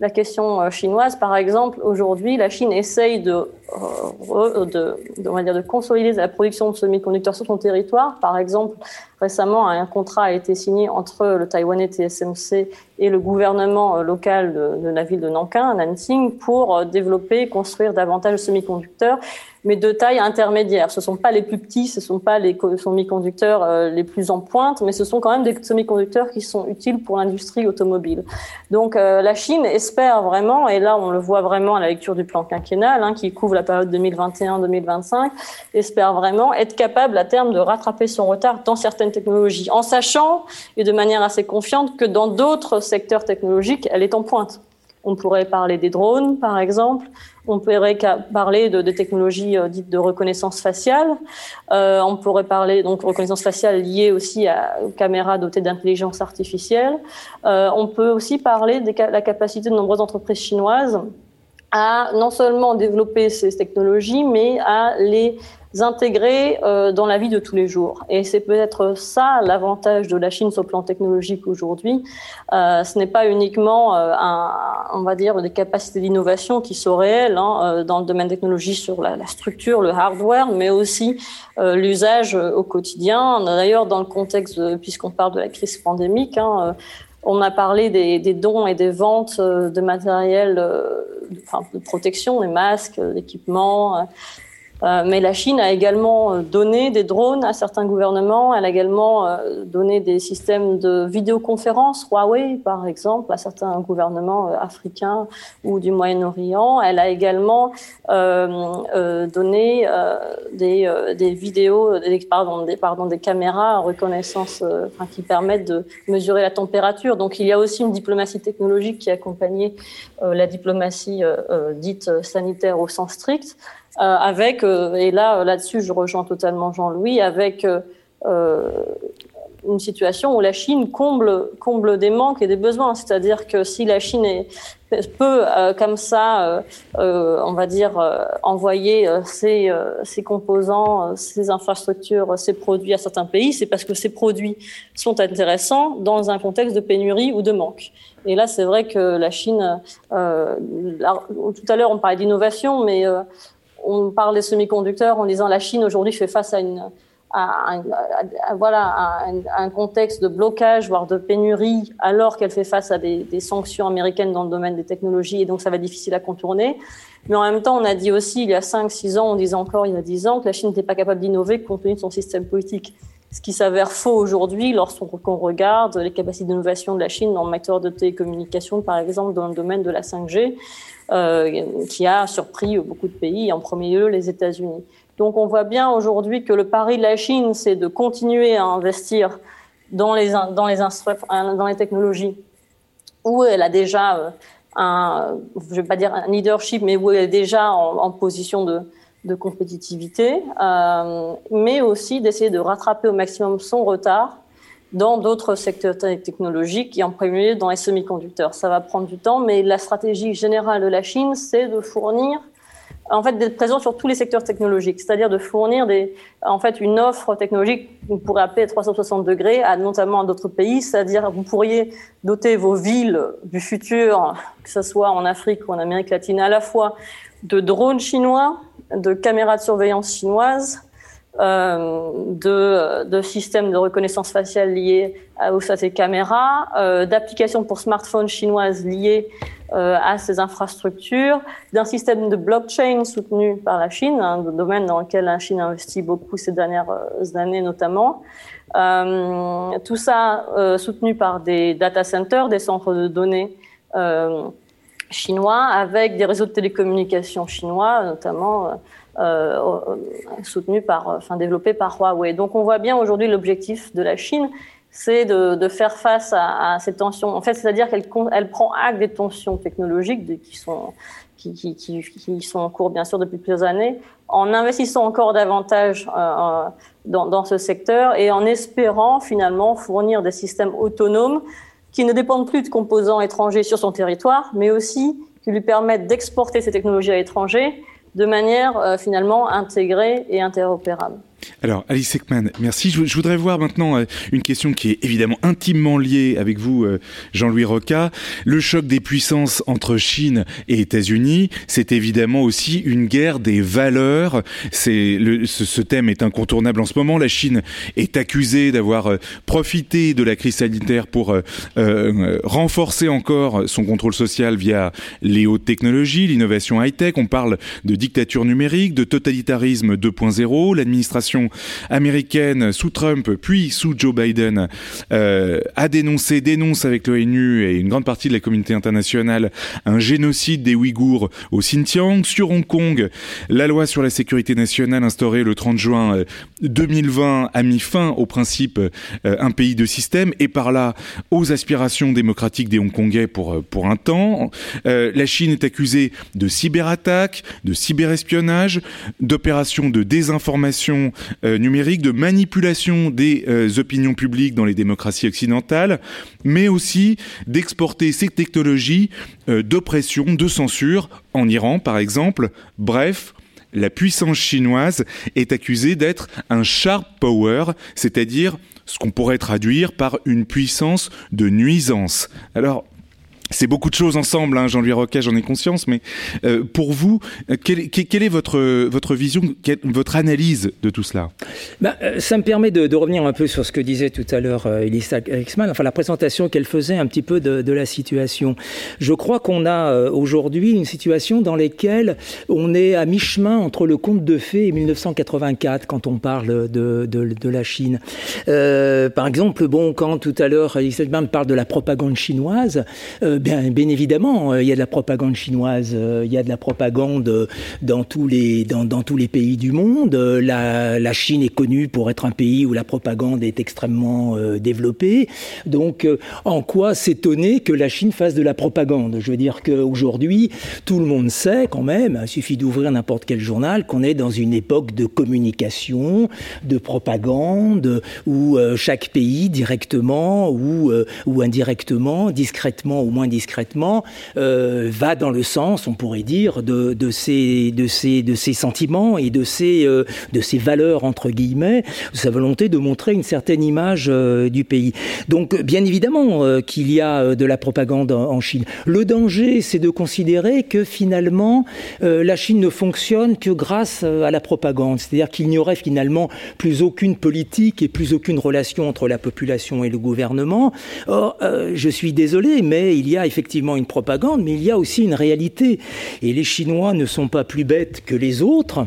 Speaker 5: la question chinoise, par exemple, aujourd'hui, la Chine essaye de, on va dire, de consolider la production de semi-conducteurs sur son territoire. Par exemple, récemment, un contrat a été signé entre le Taïwanais TSMC et le gouvernement local de, la ville de Nankin, Nanjing, pour euh, développer et construire davantage de semi-conducteurs, mais de taille intermédiaire. Ce ne sont pas les plus petits, ce ne sont pas les semi-conducteurs euh, les plus en pointe, mais ce sont quand même des semi-conducteurs qui sont utiles pour l'industrie automobile. Donc euh, la Chine espère vraiment, et là on le voit vraiment à la lecture du plan quinquennal, hein, qui couvre la période 2021-2025, espère vraiment être capable à terme de rattraper son retard dans certaines technologies, en sachant et de manière assez confiante que dans d'autres secteurs technologiques, elle est en pointe. On pourrait parler des drones, par exemple. On pourrait parler de, technologies euh, dites de reconnaissance faciale. Euh, on pourrait parler donc reconnaissance faciale liée aussi à, aux caméras dotées d'intelligence artificielle. Euh, on peut aussi parler de la capacité de nombreuses entreprises chinoises à non seulement développer ces technologies, mais à les intégrer euh, dans la vie de tous les jours. Et c'est peut-être ça l'avantage de la Chine sur le plan technologique aujourd'hui. Euh, ce n'est pas uniquement, euh, un, on va dire, des capacités d'innovation qui sont réelles hein, euh, dans le domaine technologique sur la, la, structure, le hardware, mais aussi euh, l'usage au quotidien. D'ailleurs, dans le contexte, puisqu'on parle de la crise pandémique, hein, on a parlé des, des, dons et des ventes de matériel de, de protection, des masques, d'équipements. Euh, mais la Chine a également euh, donné des drones à certains gouvernements. Elle a également euh, donné des systèmes de vidéoconférence, Huawei par exemple, à certains gouvernements africains ou du Moyen-Orient. Elle a également euh, donné des, des, vidéos, des, pardon, des, pardon, des caméras à reconnaissance enfin, qui permettent de mesurer la température. Donc il y a aussi une diplomatie technologique qui accompagnait la diplomatie dite sanitaire au sens strict. Euh, avec, euh, et là, là-dessus, je rejoins totalement Jean-Louis, avec euh, une situation où la Chine comble, comble des manques et des besoins. C'est-à-dire que si la Chine est, peut, euh, comme ça, euh, on va dire, euh, envoyer ses, ses, composants, ses infrastructures, ses produits à certains pays, c'est parce que ces produits sont intéressants dans un contexte de pénurie ou de manque. Et là, c'est vrai que la Chine, tout à l'heure, on parlait d'innovation, mais on parle des semi-conducteurs en disant la Chine aujourd'hui fait face à un, contexte de blocage, voire de pénurie, alors qu'elle fait face à des, sanctions américaines dans le domaine des technologies, et donc ça va être difficile à contourner. Mais en même temps, on a dit aussi, il y a 5-6 ans, on disait encore il y a 10 ans, que la Chine n'était pas capable d'innover compte tenu de son système politique. Ce qui s'avère faux aujourd'hui lorsqu'on regarde les capacités d'innovation de la Chine le matière de télécommunications, par exemple, dans le domaine de la 5G. Euh, qui a surpris beaucoup de pays, en premier lieu les États-Unis. Donc on voit bien aujourd'hui que le pari de la Chine, c'est de continuer à investir dans les, technologies où elle a déjà euh, un, je vais pas dire un leadership, mais où elle est déjà en, position de, de compétitivité, euh, mais aussi d'essayer de rattraper au maximum son retard dans d'autres secteurs technologiques et en premier dans les semi-conducteurs. Ça va prendre du temps, mais la stratégie générale de la Chine, c'est de fournir, en fait, d'être présent sur tous les secteurs technologiques, c'est-à-dire de fournir des, en fait, une offre technologique qu'on pourrait appeler 360 degrés, à, notamment à d'autres pays, c'est-à-dire vous pourriez doter vos villes du futur, que ce soit en Afrique ou en Amérique latine, à la fois de drones chinois, de caméras de surveillance chinoises, de, de, systèmes de reconnaissance faciale liés à, à ces caméras, d'applications pour smartphones chinoises liées à ces infrastructures, d'un système de blockchain soutenu par la Chine, un domaine dans lequel la Chine investit beaucoup ces dernières années notamment. Euh, tout ça euh, soutenu par des data centers, des centres de données euh, chinois, avec des réseaux de télécommunications chinois, notamment soutenus par, enfin développés par Huawei. Donc on voit bien aujourd'hui l'objectif de la Chine, c'est de, de, faire face à, à, ces tensions. En fait, c'est-à-dire qu'elle elle prend acte des tensions technologiques qui sont qui, qui, qui, qui, sont en cours bien sûr depuis plusieurs années, en investissant encore davantage euh, dans, dans, ce secteur et en espérant finalement fournir des systèmes autonomes qui ne dépendent plus de composants étrangers sur son territoire, mais aussi qui lui permettent d'exporter ces technologies à l'étranger de manière euh, finalement intégrée et interopérable.
Speaker 4: Alors, Alice Ekman, merci. Je, voudrais voir maintenant euh, une question qui est évidemment intimement liée avec vous, euh, Jean-Louis Roca. Le choc des puissances entre Chine et États-Unis, c'est évidemment aussi une guerre des valeurs. Ce, thème est incontournable en ce moment. La Chine est accusée d'avoir euh, profité de la crise sanitaire pour renforcer encore son contrôle social via les hautes technologies, l'innovation high-tech. On parle de dictature numérique, de totalitarisme 2.0. L'administration américaine sous Trump puis sous Joe Biden euh, a dénoncé, dénonce avec l'ONU et une grande partie de la communauté internationale un génocide des Ouïghours au Xinjiang. Sur Hong Kong, la loi sur la sécurité nationale instaurée le 30 juin 2020 euh, a mis fin au principe euh, un pays de système et par là aux aspirations démocratiques des Hongkongais pour, pour un temps. la Chine est accusée de cyberattaques, de cyberespionnage, d'opérations de désinformation euh, numérique, de manipulation des euh, opinions publiques dans les démocraties occidentales, mais aussi d'exporter ces technologies euh, d'oppression, de censure en Iran par exemple. Bref, la puissance chinoise est accusée d'être un sharp power, c'est-à-dire ce qu'on pourrait traduire par une puissance de nuisance. Alors, c'est beaucoup de choses ensemble, hein, Jean-Louis Roquet, j'en ai conscience, mais euh, pour vous, euh, quelle, est votre, votre vision, votre analyse de tout cela?
Speaker 6: Euh, Ça me permet de, revenir un peu sur ce que disait tout à l'heure Elisa Exman, enfin la présentation qu'elle faisait un petit peu de, la situation. Je crois qu'on a aujourd'hui une situation dans laquelle on est à mi-chemin entre le conte de fées et 1984 quand on parle de, de la Chine. par exemple, bon, quand tout à l'heure Elisa Exman parle de la propagande chinoise, bien, bien, évidemment, euh, il y a de la propagande chinoise, euh, il y a de la propagande euh, dans tous les, dans, dans tous les pays du monde. La, la, Chine est connue pour être un pays où la propagande est extrêmement développée. Donc, en quoi s'étonner que la Chine fasse de la propagande? Je veux dire qu'aujourd'hui, tout le monde sait quand même, il suffit d'ouvrir n'importe quel journal, qu'on est dans une époque de communication, de propagande, où chaque pays, directement ou, ou indirectement, discrètement ou moins discrètement, euh, va dans le sens, on pourrait dire, de, de, ces, de, ces, de ces sentiments et de ces, euh, de ces valeurs, entre guillemets, de sa volonté de montrer une certaine image euh, du pays. Donc, bien évidemment euh, qu'il y a de la propagande en, Chine. Le danger, c'est de considérer que finalement, la Chine ne fonctionne que grâce à la propagande. C'est-à-dire qu'il n'y aurait finalement plus aucune politique et plus aucune relation entre la population et le gouvernement. Or, je suis désolé, mais il y a effectivement une propagande, mais il y a aussi une réalité. Et les Chinois ne sont pas plus bêtes que les autres.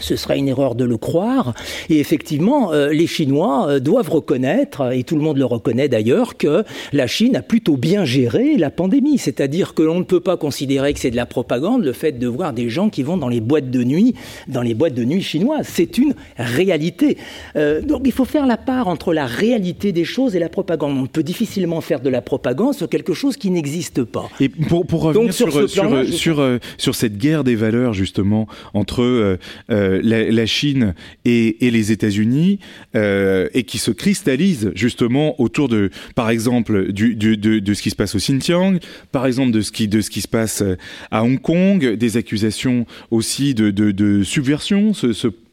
Speaker 6: Ce serait une erreur de le croire. Et effectivement, euh, les Chinois euh, doivent reconnaître, et tout le monde le reconnaît d'ailleurs, que la Chine a plutôt bien géré la pandémie. C'est-à-dire que l'on ne peut pas considérer que c'est de la propagande le fait de voir des gens qui vont dans les boîtes de nuit, dans les boîtes de nuit chinoises. C'est une réalité. Euh, donc il faut faire la part entre la réalité des choses et la propagande. On peut difficilement faire de la propagande sur quelque chose qui n'existe pas.
Speaker 4: Et pour, pour revenir donc, sur, sur, sur, sur, sur, cette guerre des valeurs justement entre euh, euh, la, Chine et, les États-Unis euh, et qui se cristallise justement autour de, par exemple, de, ce qui se passe au Xinjiang, par exemple de ce qui, se passe à Hong Kong, des accusations aussi de, subversion,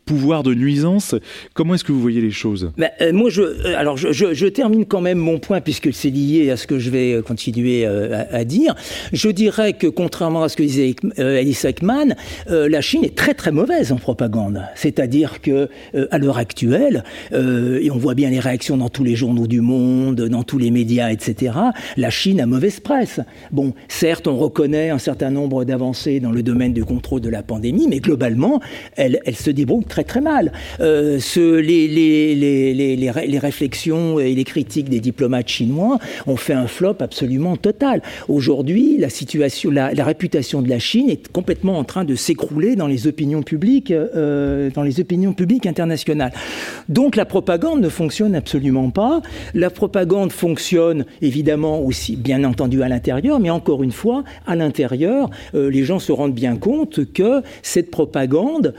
Speaker 4: pouvoir de nuisance. Comment est-ce que vous voyez les choses?
Speaker 6: Ben, Moi, je, alors je, je, termine quand même mon point puisque c'est lié à ce que je vais continuer à, dire. Je dirais que contrairement à ce que disait Alice Ekman, la Chine est très très mauvaise en propagande. C'est-à-dire que à l'heure actuelle, et on voit bien les réactions dans tous les journaux du monde, dans tous les médias, etc. La Chine a mauvaise presse. Bon, certes, on reconnaît un certain nombre d'avancées dans le domaine du contrôle de la pandémie, mais globalement, elle, elle se débrouille très très mal. Euh, les, réflexions et les critiques des diplomates chinois ont fait un flop absolument total. Aujourd'hui, la situation, la, réputation de la Chine est complètement en train de s'écrouler dans les opinions publiques, euh, dans les opinions publiques internationales. Donc la propagande ne fonctionne absolument pas. La propagande fonctionne évidemment aussi, bien entendu, à l'intérieur, mais encore une fois, à l'intérieur, euh, les gens se rendent bien compte que cette propagande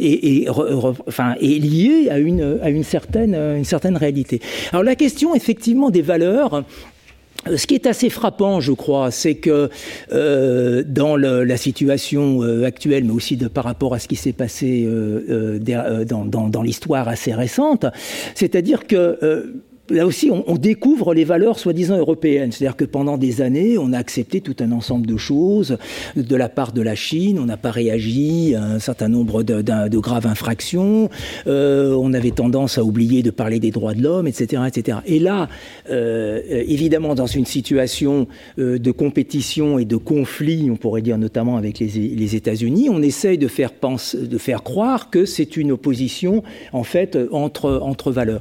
Speaker 6: est, enfin, est, liée à une, à une, certaine, réalité. Alors la question, effectivement, des valeurs, euh, ce qui est assez frappant, je crois, c'est que euh, dans la situation euh, actuelle, mais aussi par rapport à ce qui s'est passé euh, dans l'histoire assez récente, c'est-à-dire que là aussi, on, découvre les valeurs soi-disant européennes. C'est-à-dire que pendant des années, on a accepté tout un ensemble de choses de la part de la Chine. On n'a pas réagi à un certain nombre de, graves infractions. Euh, on avait tendance à oublier de parler des droits de l'homme, etc., etc. Et là, euh, évidemment, dans une situation euh, de compétition et de conflit, on pourrait dire notamment avec les, les États-Unis, on essaye de faire, pense, de faire croire que c'est une opposition, en fait, entre, entre valeurs.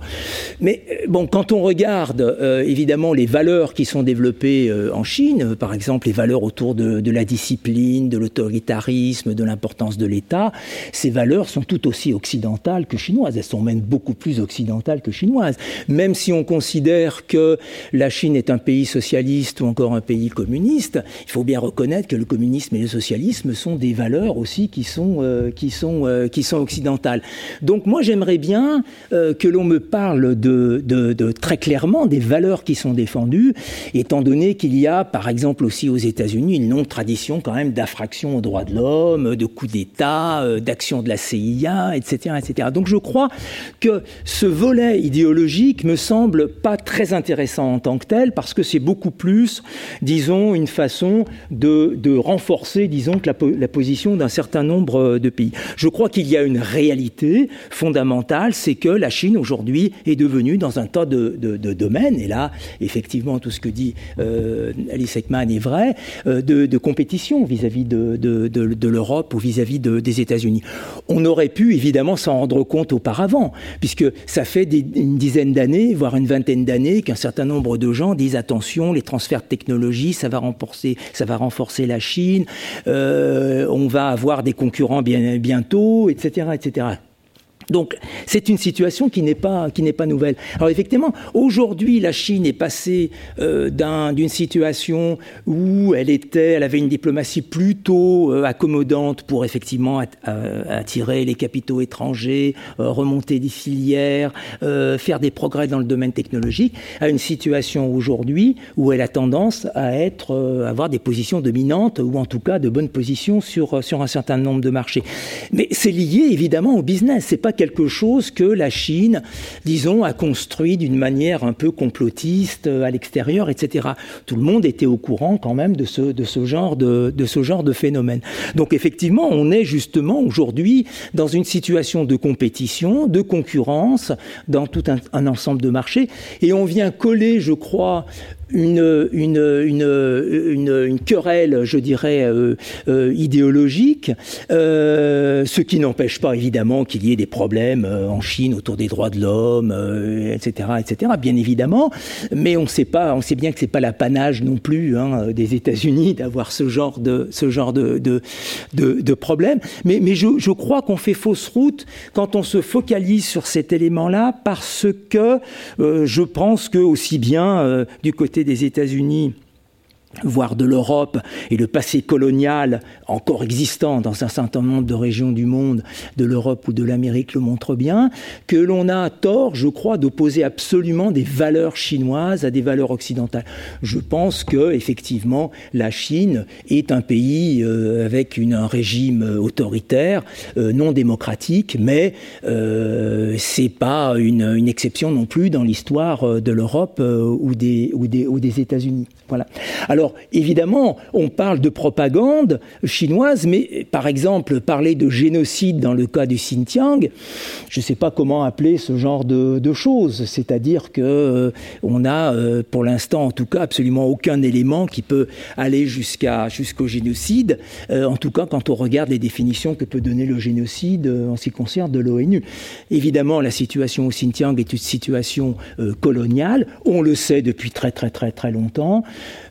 Speaker 6: Mais bon, quand on regarde euh, évidemment les valeurs qui sont développées euh, en Chine, euh, par exemple les valeurs autour de, de la discipline, de l'autoritarisme, de l'importance de l'État, ces valeurs sont tout aussi occidentales que chinoises. Elles sont même beaucoup plus occidentales que chinoises. Même si on considère que la Chine est un pays socialiste ou encore un pays communiste, il faut bien reconnaître que le communisme et le socialisme sont des valeurs aussi qui sont, euh, qui sont, euh, qui sont occidentales. Donc moi j'aimerais bien euh, que l'on me parle de, de, de, très clairement des valeurs qui sont défendues, étant donné qu'il y a, par exemple aussi aux États-Unis, une longue tradition quand même d'infraction aux droits de l'homme, de coups d'État, euh, d'action de la CIA, etc., etc. Donc je crois que ce volet idéologique me semble pas très intéressant en tant que tel, parce que c'est beaucoup plus, disons, une façon de, renforcer, disons, que la, la position d'un certain nombre de pays. Je crois qu'il y a une réalité fondamentale, c'est que la Chine aujourd'hui est devenue dans un tas de, de, domaines, et là, effectivement, tout ce que dit euh, Alice Ekman est vrai, euh, de, compétition vis-à-vis de, l'Europe ou vis-à-vis -vis de, des États-Unis. On aurait pu évidemment s'en rendre compte auparavant, puisque ça fait une dizaine d'années, voire une vingtaine d'années, qu'un certain nombre de gens disent attention, les transferts de technologie, ça va renforcer, ça la Chine, euh, on va avoir des concurrents bien, bientôt, etc. Donc c'est une situation qui n'est pas qui n'est pas nouvelle. Alors effectivement, aujourd'hui la Chine est passée euh, d'une situation où elle était, elle avait une diplomatie plutôt euh, accommodante pour effectivement euh, attirer les capitaux étrangers, remonter des filières, faire des progrès dans le domaine technologique, à une situation aujourd'hui où elle a tendance à être euh, avoir des positions dominantes ou en tout cas de bonnes positions sur sur un certain nombre de marchés. Mais c'est lié évidemment au business. C'est pas quelque chose que la Chine, disons, a construit d'une manière un peu complotiste euh, à l'extérieur, etc. Tout le monde était au courant quand même de ce, de ce, genre, de, de ce genre de phénomène. Donc effectivement, on est justement aujourd'hui dans une situation de compétition, de concurrence, dans tout un, un ensemble de marchés, et on vient coller, je crois, une, une, une, une, querelle, je dirais, euh, euh, idéologique, euh, ce qui n'empêche pas évidemment qu'il y ait des problèmes euh, en Chine autour des droits de l'homme, euh, etc., etc., bien évidemment, mais on sait pas, on sait bien que c'est pas l'apanage non plus hein, des États-Unis d'avoir ce genre de ce genre de de, de, de problème, mais, mais je, je crois qu'on fait fausse route quand on se focalise sur cet élément-là parce que euh, je pense que aussi bien du côté des États-Unis voire de l'Europe et le passé colonial encore existant dans un certain nombre de régions du monde, de l'Europe ou de l'Amérique le montre bien, que l'on a tort, je crois, d'opposer absolument des valeurs chinoises à des valeurs occidentales. Je pense que effectivement la Chine est un pays euh, avec un régime autoritaire, euh, non démocratique, mais euh, c'est pas une, une, exception non plus dans l'histoire euh, de l'Europe ou des, ou des, ou des États-Unis. Voilà. Alors, évidemment, on parle de propagande chinoise, mais par exemple, parler de génocide dans le cas du Xinjiang, je ne sais pas comment appeler ce genre de, choses. C'est-à-dire que euh, on a, euh, pour l'instant, en tout cas, absolument aucun élément qui peut aller jusqu'à jusqu'au génocide. Euh, en tout cas, quand on regarde les définitions que peut donner le génocide en ce qui concerne de l'ONU. Évidemment, la situation au Xinjiang est une situation coloniale. On le sait depuis très très très très longtemps.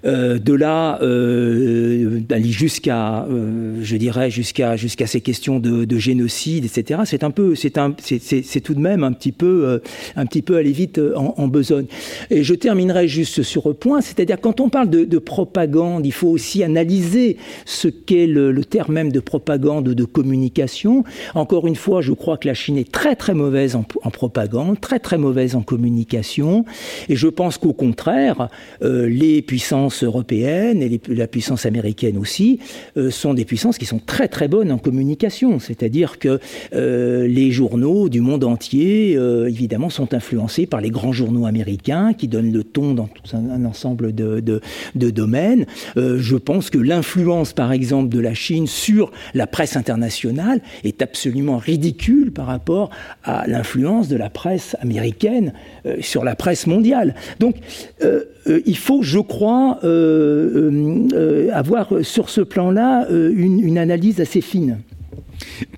Speaker 6: Euh, de là euh, d'aller jusqu'à, euh, je dirais, jusqu'à jusqu'à ces questions de, de génocide, etc. C'est un peu, c'est un, c'est tout de même un petit peu, un petit peu aller vite en, en, besogne. Et je terminerai juste sur un point, c'est-à-dire quand on parle de, de, propagande, il faut aussi analyser ce qu'est le, le, terme même de propagande ou de communication. Encore une fois, je crois que la Chine est très très mauvaise en, en propagande, très très mauvaise en communication, et je pense qu'au contraire, les puissances et la puissance américaine aussi euh, sont des puissances qui sont très très bonnes en communication. C'est-à-dire que euh, les journaux du monde entier, euh, évidemment, sont influencés par les grands journaux américains qui donnent le ton dans tout un, ensemble de, de domaines. je pense que l'influence, par exemple, de la Chine sur la presse internationale est absolument ridicule par rapport à l'influence de la presse américaine sur la presse mondiale. Donc, euh, il faut, je crois, euh, euh, avoir sur ce plan-là une, une, analyse assez fine.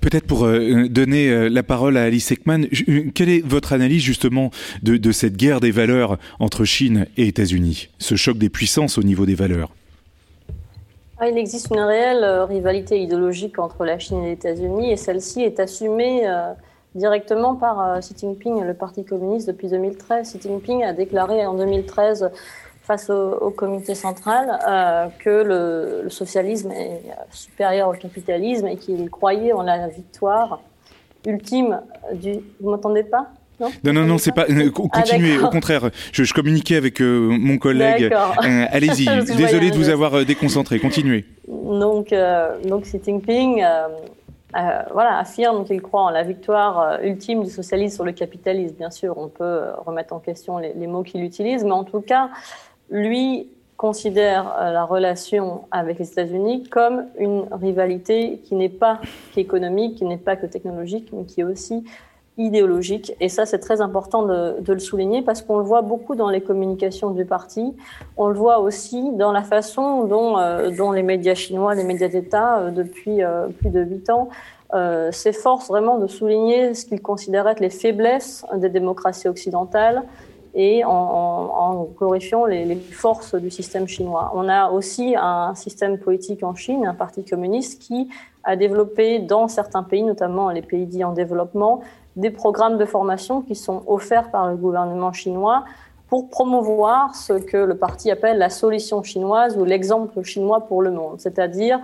Speaker 4: Peut-être pour donner la parole à Alice Ekman, quelle est votre analyse justement de, de cette guerre des valeurs entre Chine et États-Unis, ce choc des puissances au niveau des valeurs?
Speaker 5: Ah, il existe une réelle rivalité idéologique entre la Chine et les États-Unis et celle-ci est assumée directement par Xi Jinping, le Parti communiste, depuis 2013. Xi Jinping a déclaré en 2013 face au, comité central euh, que le, socialisme est supérieur au capitalisme et qu'il croyait en la victoire ultime du. Vous m'entendez pas?
Speaker 4: Non, non, non, non c'est pas. Euh, continuez. Ah, au contraire, je, je, communiquais avec euh, mon collègue. Euh, Allez-y. Désolé de vous avoir déconcentré. Continuez.
Speaker 5: Donc, donc Xi Jinping. Voilà, affirme qu'il croit en la victoire ultime du socialisme sur le capitalisme. Bien sûr, on peut remettre en question les, les mots qu'il utilise, mais en tout cas, lui considère euh, la relation avec les États-Unis comme une rivalité qui n'est pas qu'économique, qui n'est pas que technologique, mais qui est aussi idéologique. Et ça, c'est très important de, le souligner parce qu'on le voit beaucoup dans les communications du parti. On le voit aussi dans la façon dont, euh, les médias chinois, les médias d'État, euh, depuis plus de huit ans, s'efforcent vraiment de souligner ce qu'ils considèrent être les faiblesses des démocraties occidentales, et en, glorifiant les, forces du système chinois. On a aussi un système politique en Chine, un parti communiste qui a développé dans certains pays, notamment les pays dits en développement, des programmes de formation qui sont offerts par le gouvernement chinois pour promouvoir ce que le parti appelle la solution chinoise ou l'exemple chinois pour le monde, c'est-à-dire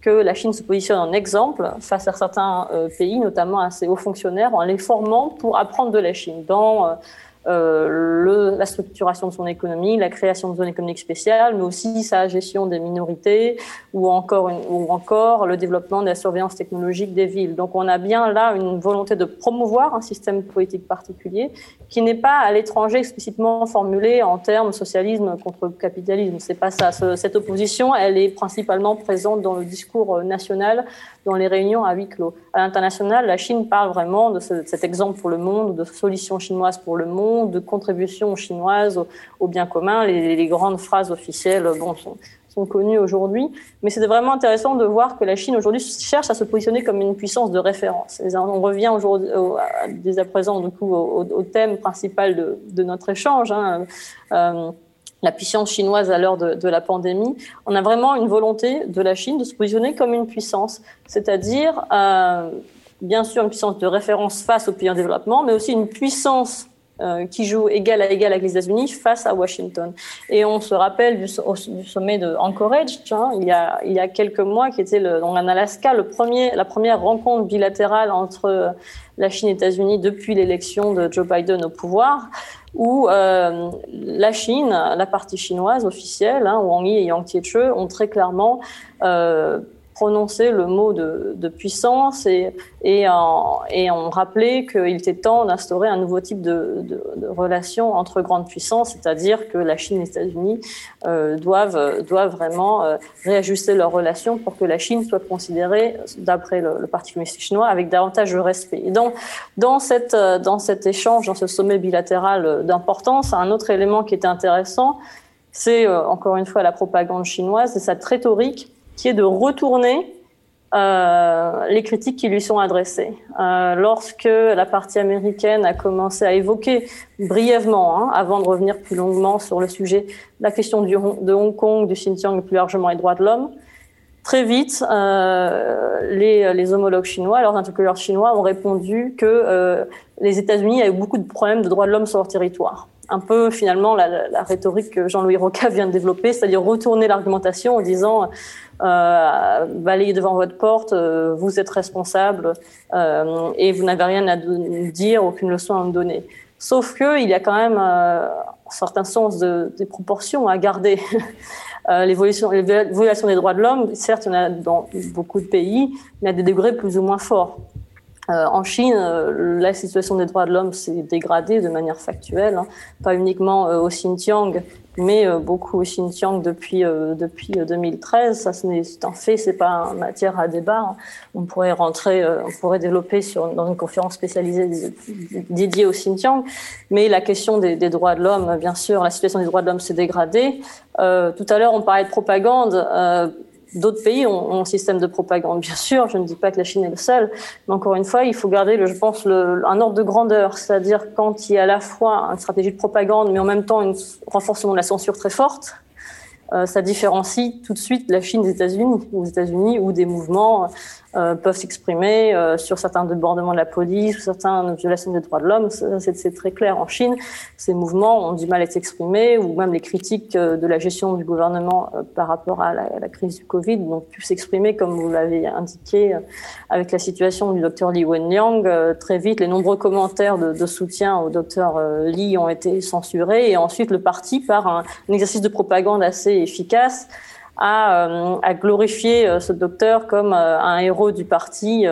Speaker 5: que la Chine se positionne en exemple face à certains euh, pays, notamment à ses hauts fonctionnaires, en les formant pour apprendre de la Chine. Euh, le, la structuration de son économie, la création de zones économiques spéciales, mais aussi sa gestion des minorités ou encore, ou encore le développement de la surveillance technologique des villes. Donc on a bien là une volonté de promouvoir un système politique particulier qui n'est pas à l'étranger explicitement formulé en termes socialisme contre capitalisme. C'est pas ça. Cette opposition, elle est principalement présente dans le discours national dans les réunions à huis clos. À l'international, la Chine parle vraiment de, ce, cet exemple pour le monde, de solution chinoise pour le monde, de contribution chinoise au, bien commun. Les, grandes phrases officielles sont, connues aujourd'hui. Mais c'était vraiment intéressant de voir que la Chine aujourd'hui cherche à se positionner comme une puissance de référence. On revient aujourd'hui, dès à présent, du coup, au, thème principal de, de notre échange. Hein. Euh, la puissance chinoise à l'heure de, la pandémie, on a vraiment une volonté de la Chine de se positionner comme une puissance, c'est-à-dire euh, bien sûr une puissance de référence face aux pays en développement, mais aussi une puissance euh, qui joue égal à égal avec les États-Unis face à Washington. Et on se rappelle du, sommet de Anchorage, il, y a, quelques mois, qui était le, en Alaska, le premier, la première rencontre bilatérale entre la Chine et les États-Unis depuis l'élection de Joe Biden au pouvoir, où euh, la Chine, la partie chinoise officielle, hein, Wang Yi et Yang Jiechi, ont très clairement euh, prononcer le mot de, puissance et, et, en, et on rappelait qu'il était temps d'instaurer un nouveau type de, de, de, relation entre grandes puissances, c'est-à-dire que la Chine et les États-Unis euh, doivent, doivent vraiment euh, réajuster leurs relations pour que la Chine soit considérée, d'après le, Parti communiste chinois, avec davantage de respect. Et dans, dans, cette, dans cet échange, dans ce sommet bilatéral d'importance, un autre élément qui était intéressant, c'est euh, encore une fois la propagande chinoise et cette rhétorique qui est de retourner euh, les critiques qui lui sont adressées. Euh, lorsque la partie américaine a commencé à évoquer brièvement, hein, avant de revenir plus longuement sur le sujet, la question de Hong Kong, du Xinjiang et plus largement les droits de l'homme, très vite, euh, les, les, homologues chinois, leurs interlocuteurs chinois ont répondu que les États-Unis avaient beaucoup de problèmes de droits de l'homme sur leur territoire un peu finalement la, rhétorique que Jean-Louis Roca vient de développer, c'est-à-dire retourner l'argumentation en disant euh, balayez devant votre porte, euh, vous êtes responsable euh, et vous n'avez rien à dire, aucune leçon à me donner. Sauf que il y a quand même euh, un certain sens de, des proportions à garder. L'évolution des droits de l'homme, certes, il y en a dans beaucoup de pays, mais à des degrés plus ou moins forts. Euh, en Chine, euh, la situation des droits de l'homme s'est dégradée de manière factuelle, hein. pas uniquement euh, au Xinjiang, mais beaucoup au Xinjiang depuis depuis 2013. Ça, c'est un fait, c'est pas matière à débat. Hein. On pourrait rentrer, on pourrait développer sur dans une conférence spécialisée dédiée au Xinjiang. Mais la question des droits de l'homme, bien sûr, la situation des droits de l'homme s'est dégradée. tout à l'heure, on parlait de propagande D'autres pays ont, un système de propagande, bien sûr. Je ne dis pas que la Chine est le seul, mais encore une fois, il faut garder, le, je pense, le, un ordre de grandeur, c'est-à-dire quand il y a à la fois une stratégie de propagande, mais en même temps un renforcement de la censure très forte. Euh, ça différencie tout de suite la Chine des États-Unis, aux États-Unis où des mouvements euh, peuvent s'exprimer euh, sur certains débordements de la police ou certaines violations des droits de l'homme. C'est très clair. En Chine, ces mouvements ont du mal à s'exprimer ou même les critiques euh, de la gestion du gouvernement par rapport à la, crise du Covid n'ont pu s'exprimer, comme vous l'avez indiqué, avec la situation du docteur Li Wenliang. Très vite, les nombreux commentaires de, de soutien au docteur Li ont été censurés et ensuite le parti, par un exercice de propagande assez efficace, à, euh, à glorifier euh, ce docteur comme euh, un héros du parti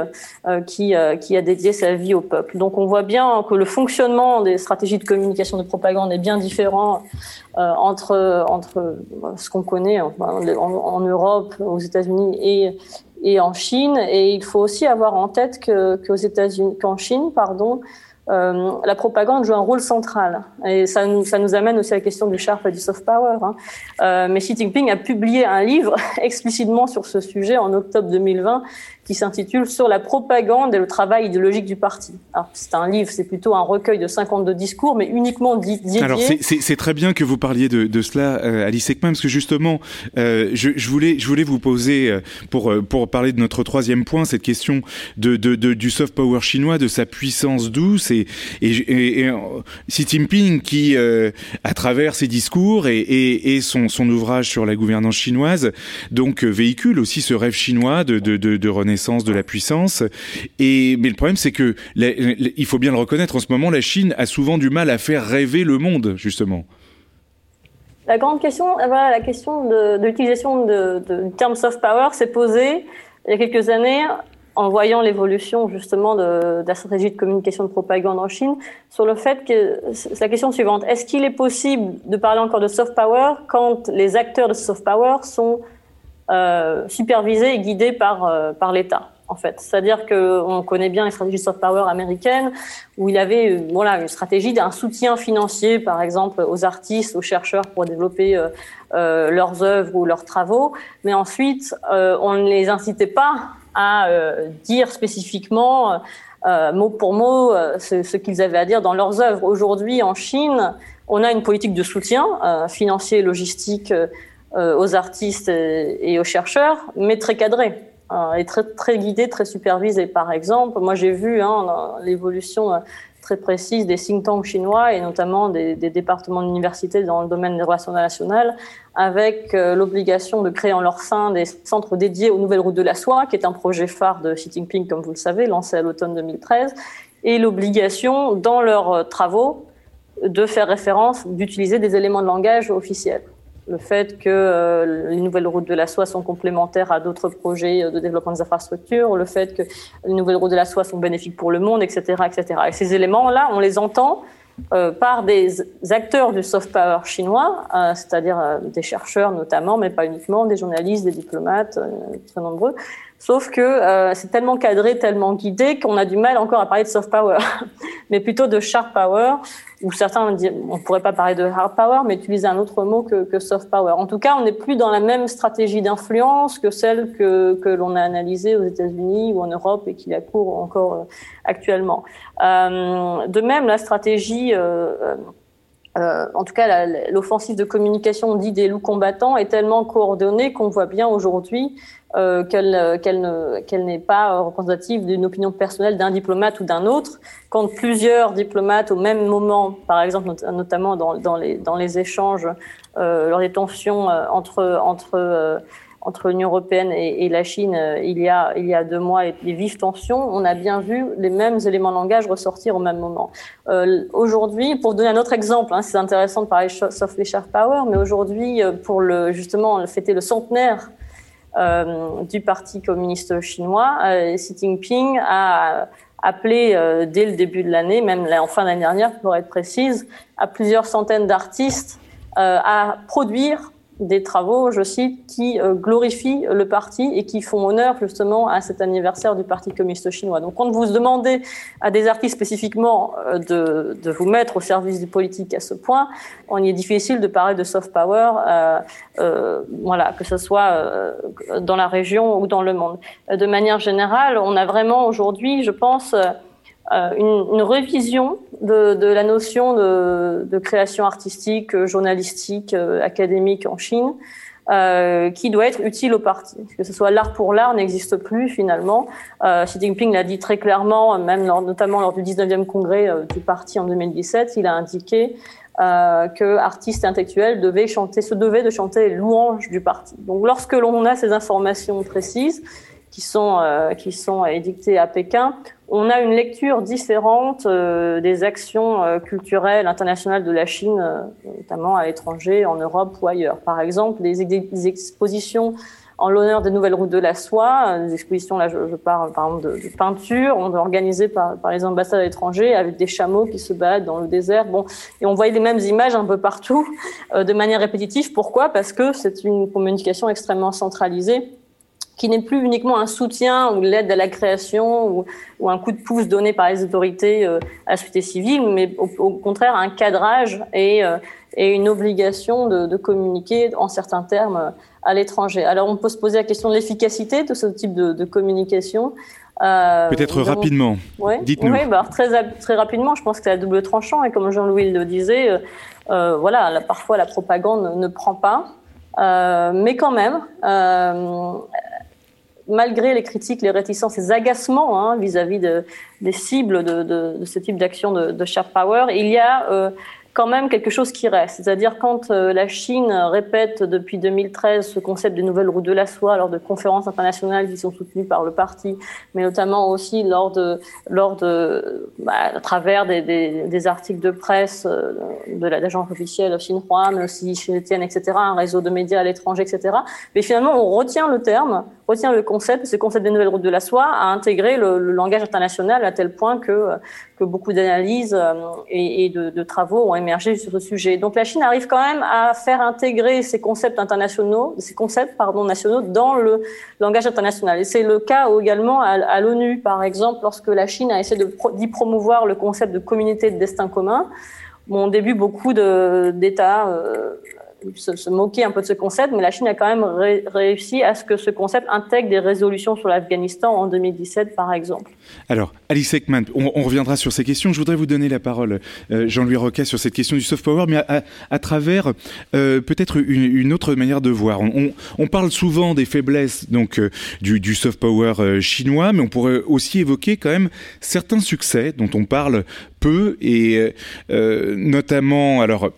Speaker 5: qui, qui a dédié sa vie au peuple. Donc on voit bien que le fonctionnement des stratégies de communication de propagande est bien différent entre, entre ce qu'on connaît en, en, Europe, aux États-Unis et, et en Chine. Et il faut aussi avoir en tête que, qu'aux États-Unis, qu'en Chine, pardon, euh, la propagande joue un rôle central. Et ça nous, ça nous amène aussi à la question du sharp et du soft power. Hein. Euh, mais Xi Jinping a publié un livre explicitement sur ce sujet en octobre 2020 qui s'intitule Sur la propagande et le travail idéologique du parti. C'est un livre, c'est plutôt un recueil de 52 discours, mais uniquement dédié.
Speaker 4: Alors, c'est très bien que vous parliez de, cela, euh, Alice Ekman, parce que justement, euh, je, voulais, je voulais vous poser, euh, pour, euh, pour parler de notre troisième point, cette question de, de, du soft power chinois, de sa puissance douce, et, et, et, et Xi Jinping qui, à travers ses discours et, et, et son, son ouvrage sur la gouvernance chinoise, donc véhicule aussi ce rêve chinois de, de, de, de renaissance de la puissance. Et mais le problème, c'est que il faut bien le reconnaître. En ce moment, la Chine a souvent du mal à faire rêver le monde, justement.
Speaker 5: La grande question, euh, voilà, la question de, de l'utilisation du terme soft power s'est posée il y a quelques années en voyant l'évolution justement de, de, la stratégie de communication de propagande en Chine, sur le fait que c'est la question suivante est-ce qu'il est possible de parler encore de soft power quand les acteurs de soft power sont euh, supervisé et guidé par, euh, par l'État. En fait, c'est-à-dire qu'on connaît bien les stratégies soft power américaines, où il avait euh, voilà une stratégie d'un soutien financier, par exemple, aux artistes, aux chercheurs pour développer euh, euh leurs œuvres ou leurs travaux, mais ensuite on ne les incitait pas à dire spécifiquement mot pour mot ce, ce qu'ils avaient à dire dans leurs œuvres. Aujourd'hui, en Chine, on a une politique de soutien financier, logistique euh, aux artistes et, aux chercheurs, mais très cadré euh, et très, très guidé, très supervisé. Par exemple, moi j'ai vu hein, l'évolution euh, très précises des think tanks chinois et notamment des, départements d'université dans le domaine des relations internationales, avec euh, l'obligation de créer en leur sein des centres dédiés aux nouvelles routes de la soie, qui est un projet phare de Xi Jinping, comme vous le savez, lancé à l'automne 2013, et l'obligation, dans leurs euh, travaux, de faire référence, d'utiliser des éléments de langage officiels le fait que euh, les nouvelles routes de la soie sont complémentaires à d'autres projets de développement des infrastructures, le fait que les nouvelles routes de la soie sont bénéfiques pour le monde, etc., etc. Et ces éléments-là, on les entend euh, par des acteurs du soft power chinois, euh, c'est-à-dire des chercheurs notamment, mais pas uniquement, des journalistes, des diplomates, très nombreux. Sauf que c'est tellement cadré, tellement guidé qu'on a du mal encore à parler de soft power, mais plutôt de sharp power, ou certains on on pourrait pas parler de hard power, mais utiliser un autre mot que, soft power. En tout cas, on n'est plus dans la même stratégie d'influence que celle que, que l'on a analysée aux États-Unis ou en Europe et qui a cours encore euh, actuellement. Euh, de même, la stratégie euh, euh, en tout cas, l'offensive de communication dit des loups combattants est tellement coordonnée qu'on voit bien aujourd'hui euh, qu'elle n'est pas représentative d'une opinion personnelle d'un diplomate ou d'un autre. Quand plusieurs diplomates au même moment, par exemple notamment dans, dans, les, dans les échanges, euh, lors des tensions euh, entre, entre euh, entre l'Union européenne et, la Chine euh, il y a il y a deux mois et des vives tensions, on a bien vu les mêmes éléments de langage ressortir au même moment. Euh, aujourd'hui, pour donner un autre exemple, hein, c'est intéressant de parler soft sharp power, mais aujourd'hui, euh, pour le justement fêter le centenaire euh, du Parti communiste chinois, euh, Xi Jinping a appelé euh, dès le début de l'année, même en fin d'année dernière pour être précise, à plusieurs centaines d'artistes à produire des travaux, je cite, qui euh, glorifient le parti et qui font honneur justement à cet anniversaire du Parti communiste chinois. Donc quand vous demandez à des artistes spécifiquement euh, de, de, vous mettre au service du politique à ce point, on y est difficile de parler de soft power, euh, euh voilà, que ce soit dans la région ou dans le monde. De manière générale, on a vraiment aujourd'hui, je pense, euh, une, une, révision de, de, la notion de, de création artistique, euh, journalistique, euh, académique en Chine, euh, qui doit être utile au parti. Que ce soit l'art pour l'art n'existe plus finalement. Euh, Xi Jinping l'a dit très clairement, même lors, notamment lors du 19e congrès du parti en 2017, il a indiqué euh, que artistes intellectuels devaient chanter, se devaient de chanter les louanges du parti. Donc lorsque l'on a ces informations précises, qui sont, euh, qui sont édictées à Pékin, on a une lecture différente euh, des actions euh, culturelles internationales de la Chine, notamment à l'étranger, en Europe ou ailleurs. Par exemple, les, expositions en l'honneur des nouvelles routes de la soie, des expositions, là je, parle par exemple de, de peinture, organisées par, par les ambassades à l'étranger avec des chameaux qui se baladent dans le désert. Bon, et on voyait les mêmes images un peu partout de manière répétitive. Pourquoi? Parce que c'est une communication extrêmement centralisée qui n'est plus uniquement un soutien ou l'aide à la création ou, ou, un coup de pouce donné par les autorités euh, à la société civile, mais au, contraire un cadrage et, euh, et une obligation de, de, communiquer en certains termes euh, à l'étranger. Alors on peut se poser la question de l'efficacité de ce type de, de communication.
Speaker 4: Euh, Peut-être rapidement.
Speaker 5: Ouais,
Speaker 4: Dites-nous.
Speaker 5: Oui, bah, très, très rapidement, je pense que c'est à double tranchant et comme Jean-Louis le disait, voilà, là, parfois la propagande ne, prend pas. Euh, mais quand même, euh, malgré les critiques, les réticences, les agacements hein, vis-à-vis de, des cibles de, de, de ce type d'action de, de sharp power, il y a euh, quand même quelque chose qui reste. C'est-à-dire quand euh, la Chine répète depuis 2013 ce concept de nouvelle route de la soie lors de conférences internationales qui sont soutenues par le parti, mais notamment aussi lors de, lors de, bah, à travers des, des, des, articles de presse euh, de l'agence officielle Xinhua, mais aussi Xinjiang, etc., un réseau de médias à l'étranger, etc. Mais finalement, on retient le terme, retient le concept, ce concept des nouvelles routes de la soie, à intégrer le, le langage international à tel point que, que beaucoup d'analyses euh, et, de, travaux ont émerger sur ce sujet. Donc la Chine arrive quand même à faire intégrer ces concepts internationaux, ces concepts pardon nationaux dans le langage international. Et c'est le cas également à, l'ONU, par exemple, lorsque la Chine a essayé d'y promouvoir le concept de communauté de destin commun. Bon, au début, beaucoup d'États euh, se, moquer un peu de ce concept, mais la Chine a quand même réussi à ce que ce concept intègre des résolutions sur l'Afghanistan en 2017, par exemple.
Speaker 4: Alors, Alice Ekman, on, reviendra sur ces questions. Je voudrais vous donner la parole, euh, Jean-Louis Roquet, sur cette question du soft power, mais à, travers euh, peut-être une, autre manière de voir. On, parle souvent des faiblesses donc euh, du, du, soft power chinois, mais on pourrait aussi évoquer quand même certains succès dont on parle peu, et notamment, alors,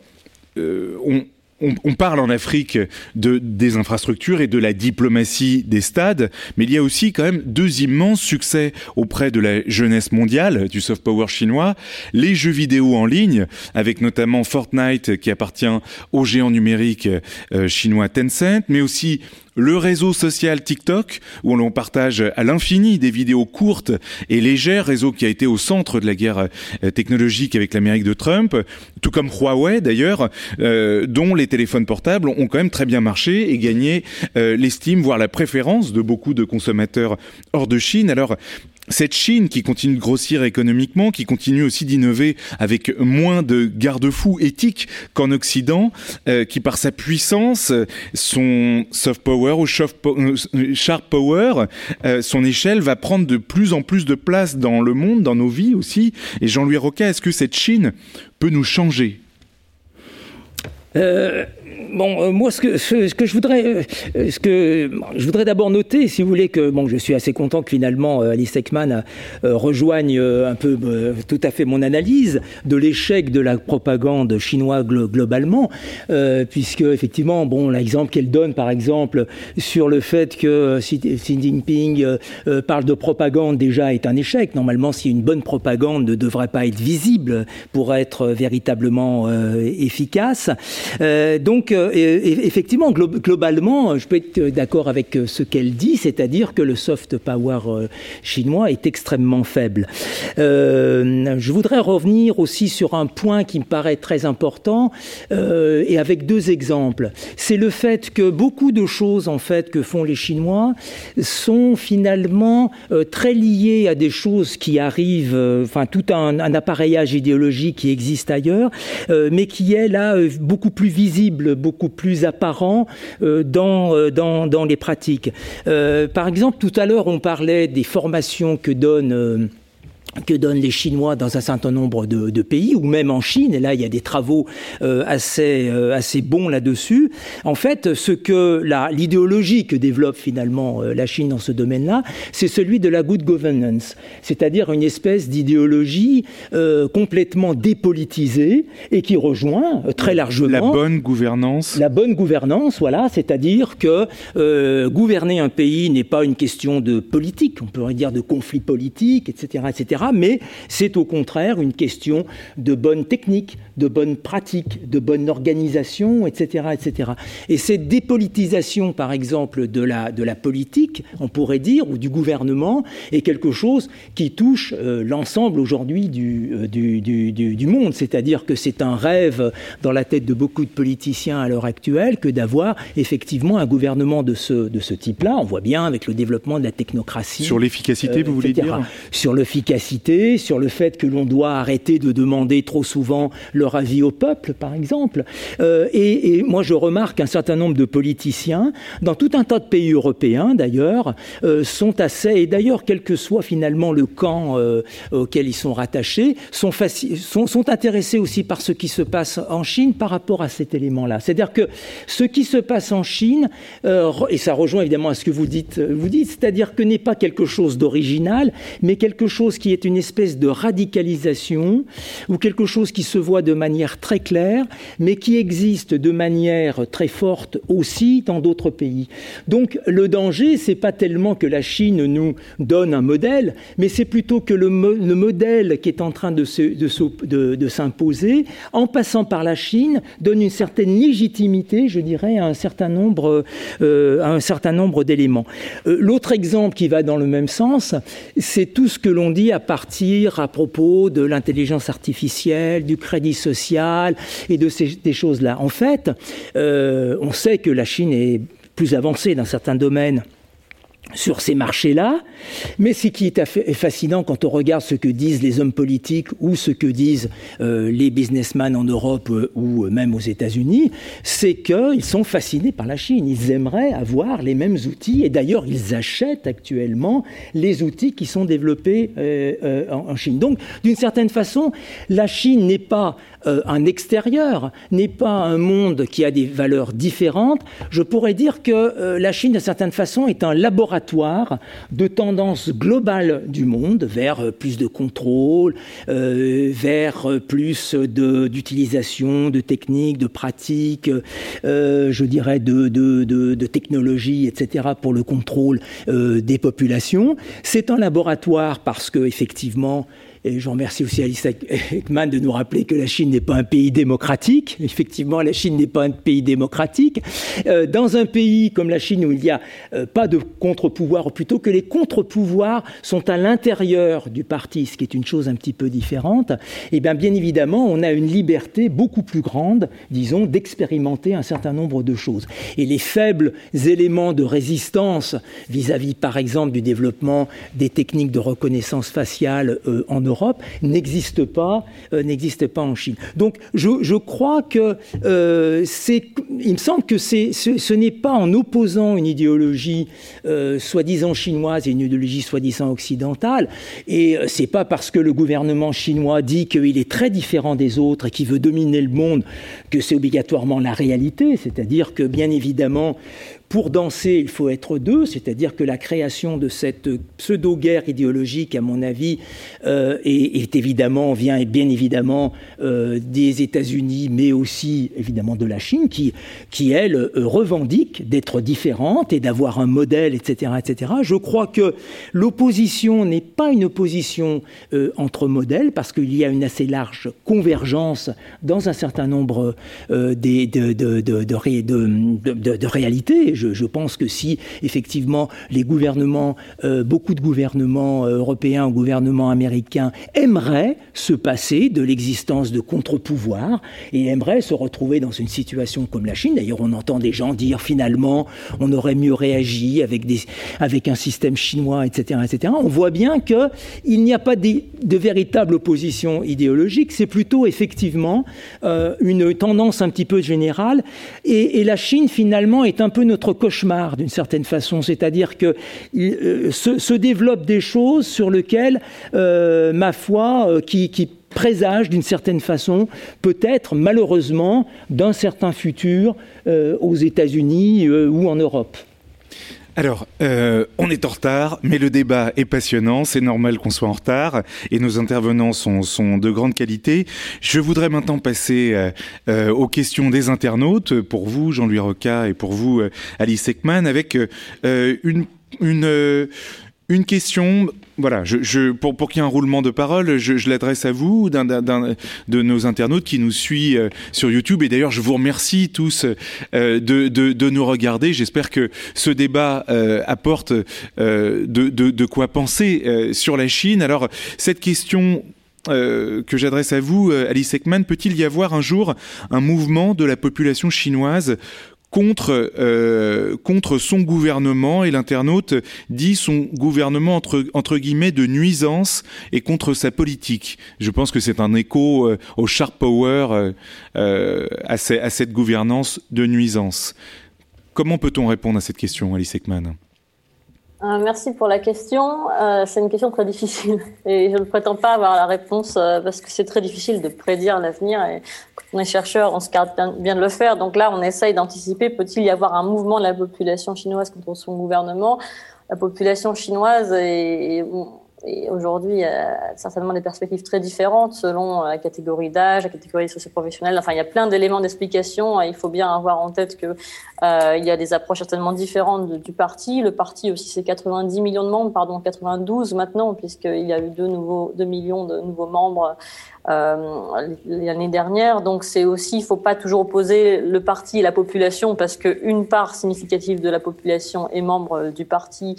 Speaker 4: on on, parle en Afrique de, des infrastructures et de la diplomatie des stades, mais il y a aussi quand même deux immenses succès auprès de la jeunesse mondiale du soft power chinois, les jeux vidéo en ligne, avec notamment Fortnite qui appartient au géant numérique euh, chinois Tencent, mais aussi le réseau social TikTok, où l'on partage à l'infini des vidéos courtes et légères, réseau qui a été au centre de la guerre euh, technologique avec l'Amérique de Trump, tout comme Huawei d'ailleurs, euh, dont les téléphones portables ont quand même très bien marché et gagné euh, l'estime, voire la préférence de beaucoup de consommateurs hors de Chine. Alors, cette Chine qui continue de grossir économiquement, qui continue aussi d'innover avec moins de garde-fous éthiques qu'en Occident, euh, qui par sa puissance, son soft power ou euh, sharp power, euh, son échelle va prendre de plus en plus de place dans le monde, dans nos vies aussi. Et Jean-Louis Roca, est-ce que cette Chine peut nous changer?
Speaker 6: Bon, euh, moi, ce que, ce, que je voudrais, euh, voudrais d'abord noter, si vous voulez, que bon, je suis assez content que finalement euh, Alice Ekman rejoigne un peu tout à fait mon analyse de l'échec de la propagande chinoise globalement, puisque effectivement, bon, l'exemple qu'elle donne, par exemple, sur le fait que Xi Jinping parle de propagande déjà est un échec. Normalement, si une bonne propagande ne devrait pas être visible pour être véritablement efficace. donc effectivement, globalement, je peux être d'accord avec ce qu'elle dit, c'est-à-dire que le soft power euh, chinois est extrêmement faible. Euh, je voudrais revenir aussi sur un point qui me paraît très important euh, et avec deux exemples. C'est le fait que beaucoup de choses en fait que font les Chinois sont finalement très liées à des choses qui arrivent, enfin tout un, appareillage idéologique qui existe ailleurs, mais qui est là beaucoup plus visible, beaucoup plus apparent euh, dans, euh, dans, dans, les pratiques. Euh, par exemple, tout à l'heure, on parlait des formations que donne que donnent les Chinois dans un certain nombre de, pays, ou même en Chine, et là il y a des travaux euh, assez, euh, assez bons là-dessus. En fait, ce que l'idéologie que développe finalement euh, la Chine dans ce domaine-là, c'est celui de la good governance, c'est-à-dire une espèce d'idéologie complètement dépolitisée et qui rejoint très largement
Speaker 4: la bonne gouvernance.
Speaker 6: La bonne gouvernance, voilà, c'est-à-dire que gouverner un pays n'est pas une question de politique, on pourrait dire de conflit politique, etc., etc mais c'est au contraire une question de bonne technique, de bonne pratique, de bonne organisation, etc. etc. Et cette dépolitisation, par exemple, de la, de la politique, on pourrait dire, ou du gouvernement, est quelque chose qui touche euh, l'ensemble aujourd'hui euh, du, du, du, du, monde. C'est-à-dire que c'est un rêve dans la tête de beaucoup de politiciens à l'heure actuelle que d'avoir effectivement un gouvernement de ce, de ce type-là. On voit bien avec le développement de la technocratie.
Speaker 4: Sur l'efficacité, vous voulez dire?
Speaker 6: Sur l'efficacité sur le fait que l'on doit arrêter de demander trop souvent leur avis au peuple, par exemple. Euh, et, moi, je remarque un certain nombre de politiciens, dans tout un tas de pays européens d'ailleurs, euh, sont assez, et d'ailleurs, quel que soit finalement le camp euh, auquel ils sont rattachés, sont, sont, sont intéressés aussi par ce qui se passe en Chine par rapport à cet élément-là. C'est-à-dire que ce qui se passe en Chine, et ça rejoint évidemment à ce que vous dites, vous dites c'est-à-dire que n'est pas quelque chose d'original, mais quelque chose qui est une espèce de radicalisation ou quelque chose qui se voit de manière très claire, mais qui existe de manière très forte aussi dans d'autres pays. Donc le danger, c'est pas tellement que la Chine nous donne un modèle, mais c'est plutôt que le, modèle qui est en train de, s'imposer, en passant par la Chine, donne une certaine légitimité, je dirais, à un certain nombre, euh, à un certain nombre d'éléments. Euh, l'autre exemple qui va dans le même sens, c'est tout ce que l'on dit à partir à propos de l'intelligence artificielle, du crédit social et de ces choses-là. En fait, euh, on sait que la Chine est plus avancée dans certains domaines sur ces marchés-là. Mais ce qui est fascinant quand on regarde ce que disent les hommes politiques ou ce que disent euh, les businessmen en Europe euh, ou même aux États-Unis, c'est qu'ils sont fascinés par la Chine. Ils aimeraient avoir les mêmes outils et d'ailleurs ils achètent actuellement les outils qui sont développés euh, en, Chine. Donc d'une certaine façon, la Chine n'est pas un extérieur, n'est pas un monde qui a des valeurs différentes. Je pourrais dire que la Chine, d'une certaine façon, est un laboratoire de tendances globales du monde vers plus de contrôle, euh, vers plus d'utilisation de, techniques, de pratiques, euh, je dirais de, de, technologies, etc. pour le contrôle euh, des populations. C'est un laboratoire parce que effectivement et je remercie aussi Alice Ekman de nous rappeler que la Chine n'est pas un pays démocratique. Effectivement, la Chine n'est pas un pays démocratique. Euh, dans un pays comme la Chine où il n'y a euh, pas de contre-pouvoir, ou plutôt que les contre-pouvoirs sont à l'intérieur du parti, ce qui est une chose un petit peu différente, et eh bien, bien évidemment, on a une liberté beaucoup plus grande, disons, d'expérimenter un certain nombre de choses. Et les faibles éléments de résistance vis-à-vis, par exemple, du développement des techniques de reconnaissance faciale euh, en Europe, n'existe pas, euh, n'existe pas en Chine. Donc je, crois que euh, c'est, il me semble que ce, n'est pas en opposant une idéologie euh, soi-disant chinoise et une idéologie soi-disant occidentale, et c'est pas parce que le gouvernement chinois dit qu'il est très différent des autres et qu'il veut dominer le monde que c'est obligatoirement la réalité, c'est-à-dire que bien évidemment pour danser, il faut être deux, c'est-à-dire que la création de cette pseudo-guerre idéologique, à mon avis, euh, est, évidemment, vient bien évidemment euh, des États-Unis, mais aussi évidemment de la Chine, qui, qui elle, euh, revendique d'être différente et d'avoir un modèle, etc., etc. Je crois que l'opposition n'est pas une opposition entre modèles, parce qu'il y a une assez large convergence dans un certain nombre des, de, de, réalités je, pense que si effectivement les gouvernements, euh, beaucoup de gouvernements euh, européens ou gouvernements américains aimeraient se passer de l'existence de contre-pouvoirs et aimeraient se retrouver dans une situation comme la Chine. D'ailleurs, on entend des gens dire finalement on aurait mieux réagi avec, des, avec un système chinois, etc., etc. On voit bien qu'il n'y a pas de, de, véritable opposition idéologique, c'est plutôt effectivement euh, une tendance un petit peu générale. Et, et la Chine finalement est un peu notre cauchemar d'une certaine façon, c'est-à-dire que euh, se, développent des choses sur lesquelles, euh, ma foi, euh, qui, qui présage d'une certaine façon, peut-être malheureusement, d'un certain futur aux États-Unis ou en Europe.
Speaker 4: Alors, euh, on est en retard, mais le débat est passionnant. C'est normal qu'on soit en retard et nos intervenants sont, de grande qualité. Je voudrais maintenant passer euh, euh, aux questions des internautes pour vous, Jean-Louis Roca, et pour vous, Alice Ekman, avec une une question, voilà, je, pour, pour qu'il y ait un roulement de parole, je, l'adresse à vous, d'un de nos internautes qui nous suit euh, sur YouTube. Et d'ailleurs, je vous remercie tous euh, de, de, nous regarder. J'espère que ce débat euh, apporte de, de, quoi penser sur la Chine. Alors, cette question que j'adresse à vous, Alice Ekman, peut-il y avoir un jour un mouvement de la population chinoise contre, euh, contre son gouvernement et l'internaute dit son gouvernement entre, entre guillemets de nuisance et contre sa politique. Je pense que c'est un écho euh, au sharp power, euh, à, à, cette gouvernance de nuisance. Comment peut-on répondre à cette question, Alice Ekman?
Speaker 5: Euh, merci pour la question. Euh, c'est une question très difficile et je ne prétends pas avoir la réponse euh, parce que c'est très difficile de prédire l'avenir et quand on est chercheur, on se garde bien, de le faire. Donc là, on essaye d'anticiper peut-il y avoir un mouvement de la population chinoise contre son gouvernement? La population chinoise est, et aujourd'hui, certainement des perspectives très différentes selon la catégorie d'âge, la catégorie socio-professionnelle. Enfin, il y a plein d'éléments d'explication. Il faut bien avoir en tête que euh, il y a des approches certainement différentes du parti. Le parti aussi, c'est 90 millions de membres, pardon, 92 maintenant, puisqu'il y a eu 2, nouveaux, 2 millions de nouveaux membres euh, l'année dernière. Donc c'est aussi, il ne faut pas toujours opposer le parti et la population parce qu'une part significative de la population est membre du parti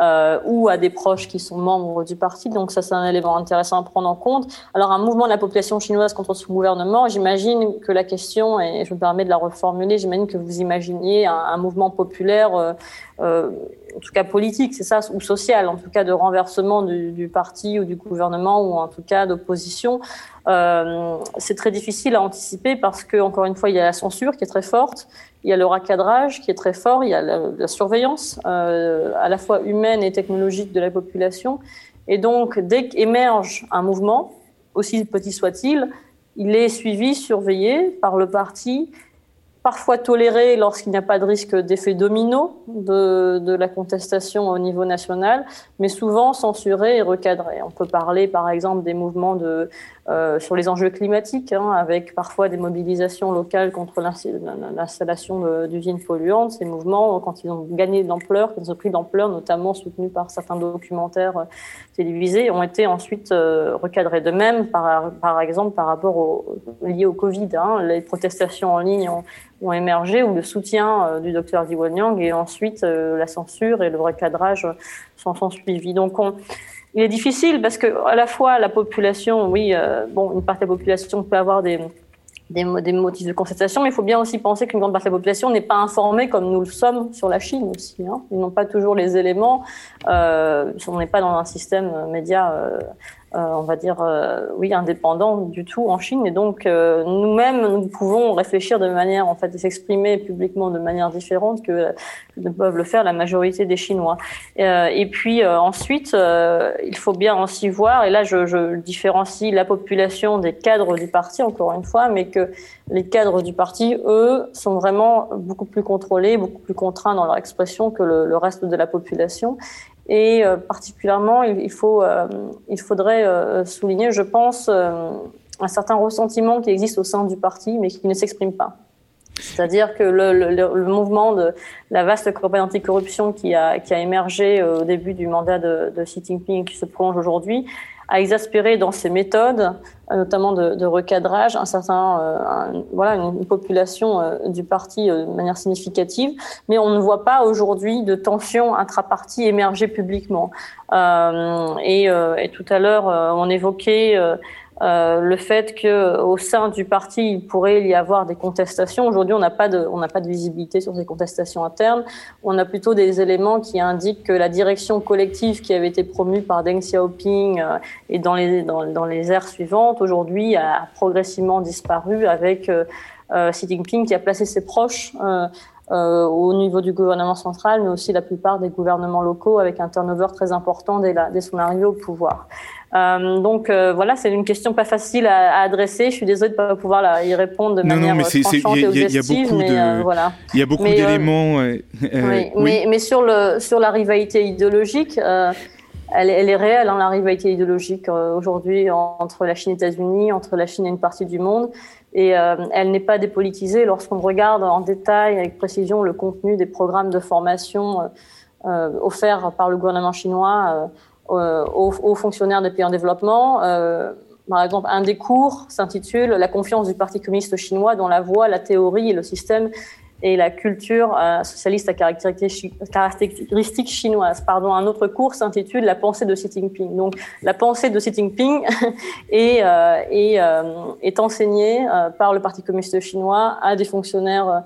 Speaker 5: euh, ou a des proches qui sont membres du parti. Donc ça, c'est un élément intéressant à prendre en compte. Alors un mouvement de la population chinoise contre son gouvernement, j'imagine que la question, et je me permets de la reformuler, j'imagine que vous imaginez un, mouvement populaire. Euh en tout cas politique, c'est ça, ou social, en tout cas de renversement du, parti ou du gouvernement, ou en tout cas d'opposition. Euh, c'est très difficile à anticiper parce que, encore une fois, il y a la censure qui est très forte, il y a le racadrage qui est très fort, il y a la, la surveillance euh, à la fois humaine et technologique de la population. Et donc, dès qu'émerge un mouvement, aussi petit soit-il, il est suivi, surveillé par le parti parfois toléré lorsqu'il n'y a pas de risque d'effet domino de, la contestation au niveau national, mais souvent censuré et recadré. On peut parler par exemple des mouvements euh, sur les enjeux climatiques, hein, avec parfois des mobilisations locales contre l'installation d'usines polluantes. Ces mouvements, quand ils ont gagné d'ampleur, quand ils ont pris d'ampleur, notamment soutenus par certains documentaires euh, télévisés, ont été ensuite euh, recadrés. De même, par, par exemple, par rapport au, lié au Covid, hein, les protestations en ligne ont, ont émergé, ou le soutien euh, du docteur Yang, et ensuite euh, la censure et le recadrage s'en sont suivis. Donc, on, il est difficile parce que à la fois la population, oui, euh, bon, une partie de la population peut avoir des, des, motifs de contestation, mais il faut bien aussi penser qu'une grande partie de la population n'est pas informée comme nous le sommes sur la Chine aussi. Hein. Ils n'ont pas toujours les éléments. Euh, on n'est pas dans un système média euh, euh, on va dire, euh, oui, indépendant du tout en Chine. Et donc, euh, nous-mêmes, nous pouvons réfléchir de manière, en fait, s'exprimer publiquement de manière différente que, ne peuvent le faire la majorité des Chinois. et puis, ensuite, il faut bien aussi voir, et là, je, je différencie la population des cadres du parti, encore une fois, mais que les cadres du parti, eux, sont vraiment beaucoup plus contrôlés, beaucoup plus contraints dans leur expression que le, le reste de la population. Et euh, particulièrement, il, faut, euh, il faudrait euh, souligner, je pense, un certain ressentiment qui existe au sein du parti, mais qui ne s'exprime pas. C'est-à-dire que le, le, le, mouvement de la vaste campagne anticorruption qui a, qui a émergé au début du mandat de, de Xi Jinping, qui se prolonge aujourd'hui, a exaspéré dans ses méthodes, notamment de, de recadrage, un certain, euh, voilà, une, population euh, du parti euh, de manière significative, mais on ne voit pas aujourd'hui de tensions intra-parti émerger publiquement. Et, et, tout à l'heure, on évoquait euh, le fait que au sein du parti il pourrait y avoir des contestations. Aujourd'hui, on n'a pas de on n'a pas de visibilité sur ces contestations internes. On a plutôt des éléments qui indiquent que la direction collective qui avait été promue par Deng Xiaoping euh, et dans les dans, dans les ères suivantes aujourd'hui a progressivement disparu avec euh, euh, Xi Jinping qui a placé ses proches euh, au niveau du gouvernement central, mais aussi la plupart des gouvernements locaux, avec un turnover très important dès, la, dès son arrivée au pouvoir. Euh, donc euh, voilà, c'est une question pas facile à, à, adresser. Je suis désolée de pas pouvoir la, y répondre de non, manière non, mais c'est, et objective, mais
Speaker 4: euh,
Speaker 5: voilà.
Speaker 4: Il y a beaucoup mais, d'éléments.
Speaker 5: oui, oui. Mais, mais, sur le sur la rivalité idéologique. Elle, elle, est réelle, hein, la rivalité idéologique aujourd'hui entre la Chine et les États-Unis, entre la Chine et une partie du monde et euh, elle n'est pas dépolitisée lorsqu'on regarde en détail avec précision le contenu des programmes de formation euh, euh offerts par le gouvernement chinois euh, aux, aux, fonctionnaires des pays en développement. par exemple, un des cours s'intitule La confiance du Parti communiste chinois dans la voie, la théorie et le système et la culture euh, socialiste à caractéristiques chinoises. Pardon, un autre cours s'intitule La pensée de Xi Jinping. Donc, la pensée de Xi Jinping est, euh, euh, enseignée euh, par le Parti communiste chinois à des fonctionnaires euh,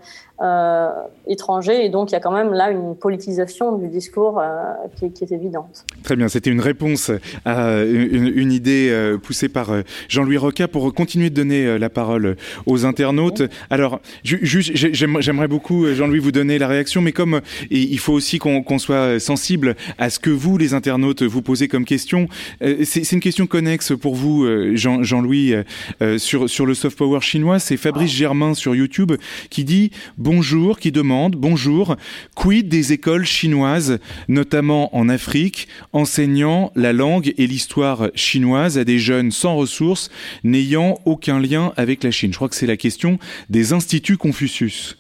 Speaker 5: étrangers. Et donc, il y a quand même là une politisation du discours euh, qui, est évidente.
Speaker 4: Très bien, c'était une réponse à une, idée euh, poussée par euh, Jean-Louis Roca pour continuer de donner euh, la parole aux internautes. Alors, j'aimerais beaucoup, Jean-Louis, vous donner la réaction, mais comme il faut aussi qu'on qu soit sensible à ce que vous, les internautes, vous posez comme question, c'est une question connexe pour vous, Jean-Louis, Jean sur, le soft power chinois. C'est Fabrice Germain sur YouTube qui dit Bonjour qui demande Bonjour, quid des écoles chinoises, notamment en Afrique, enseignant la langue et l'histoire chinoise à des jeunes sans ressources, n'ayant aucun lien avec la Chine? Je crois que c'est la question des instituts Confucius.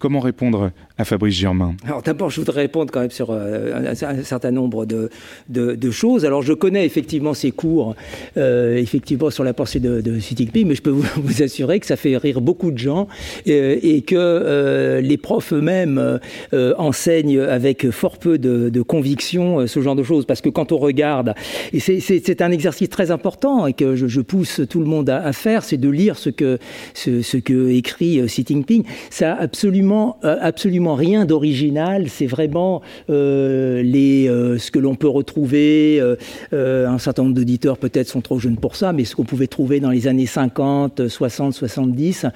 Speaker 4: Comment répondre à Fabrice Germain
Speaker 6: Alors d'abord, je voudrais répondre quand même sur euh, un, certain nombre de, de, choses. Alors je connais effectivement ces cours, euh, effectivement sur la pensée de, de Jinping, mais je peux vous, assurer que ça fait rire beaucoup de gens euh, et que les profs eux-mêmes enseignent avec fort peu de, conviction ce genre de choses. Parce que quand on regarde, et c'est un exercice très important et que je, pousse tout le monde à, à faire, c'est de lire ce que, ce, ce que écrit Xi Jinping. Ça a absolument absolument, rien d'original. C'est vraiment les, ce que l'on peut retrouver. un certain nombre d'auditeurs peut-être sont trop jeunes pour ça, mais ce qu'on pouvait trouver dans les années 50, 60, 70